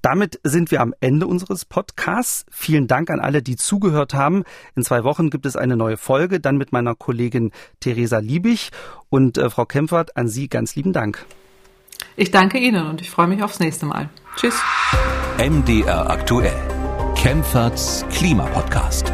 Damit sind wir am Ende unseres Podcasts. Vielen Dank an alle, die zugehört haben. In zwei Wochen gibt es eine neue Folge, dann mit meiner Kollegin Theresa Liebig. Und äh, Frau Kempfert, an Sie ganz lieben Dank. Ich danke Ihnen und ich freue mich aufs nächste Mal. Tschüss. MDR aktuell. Kempferts Klimapodcast.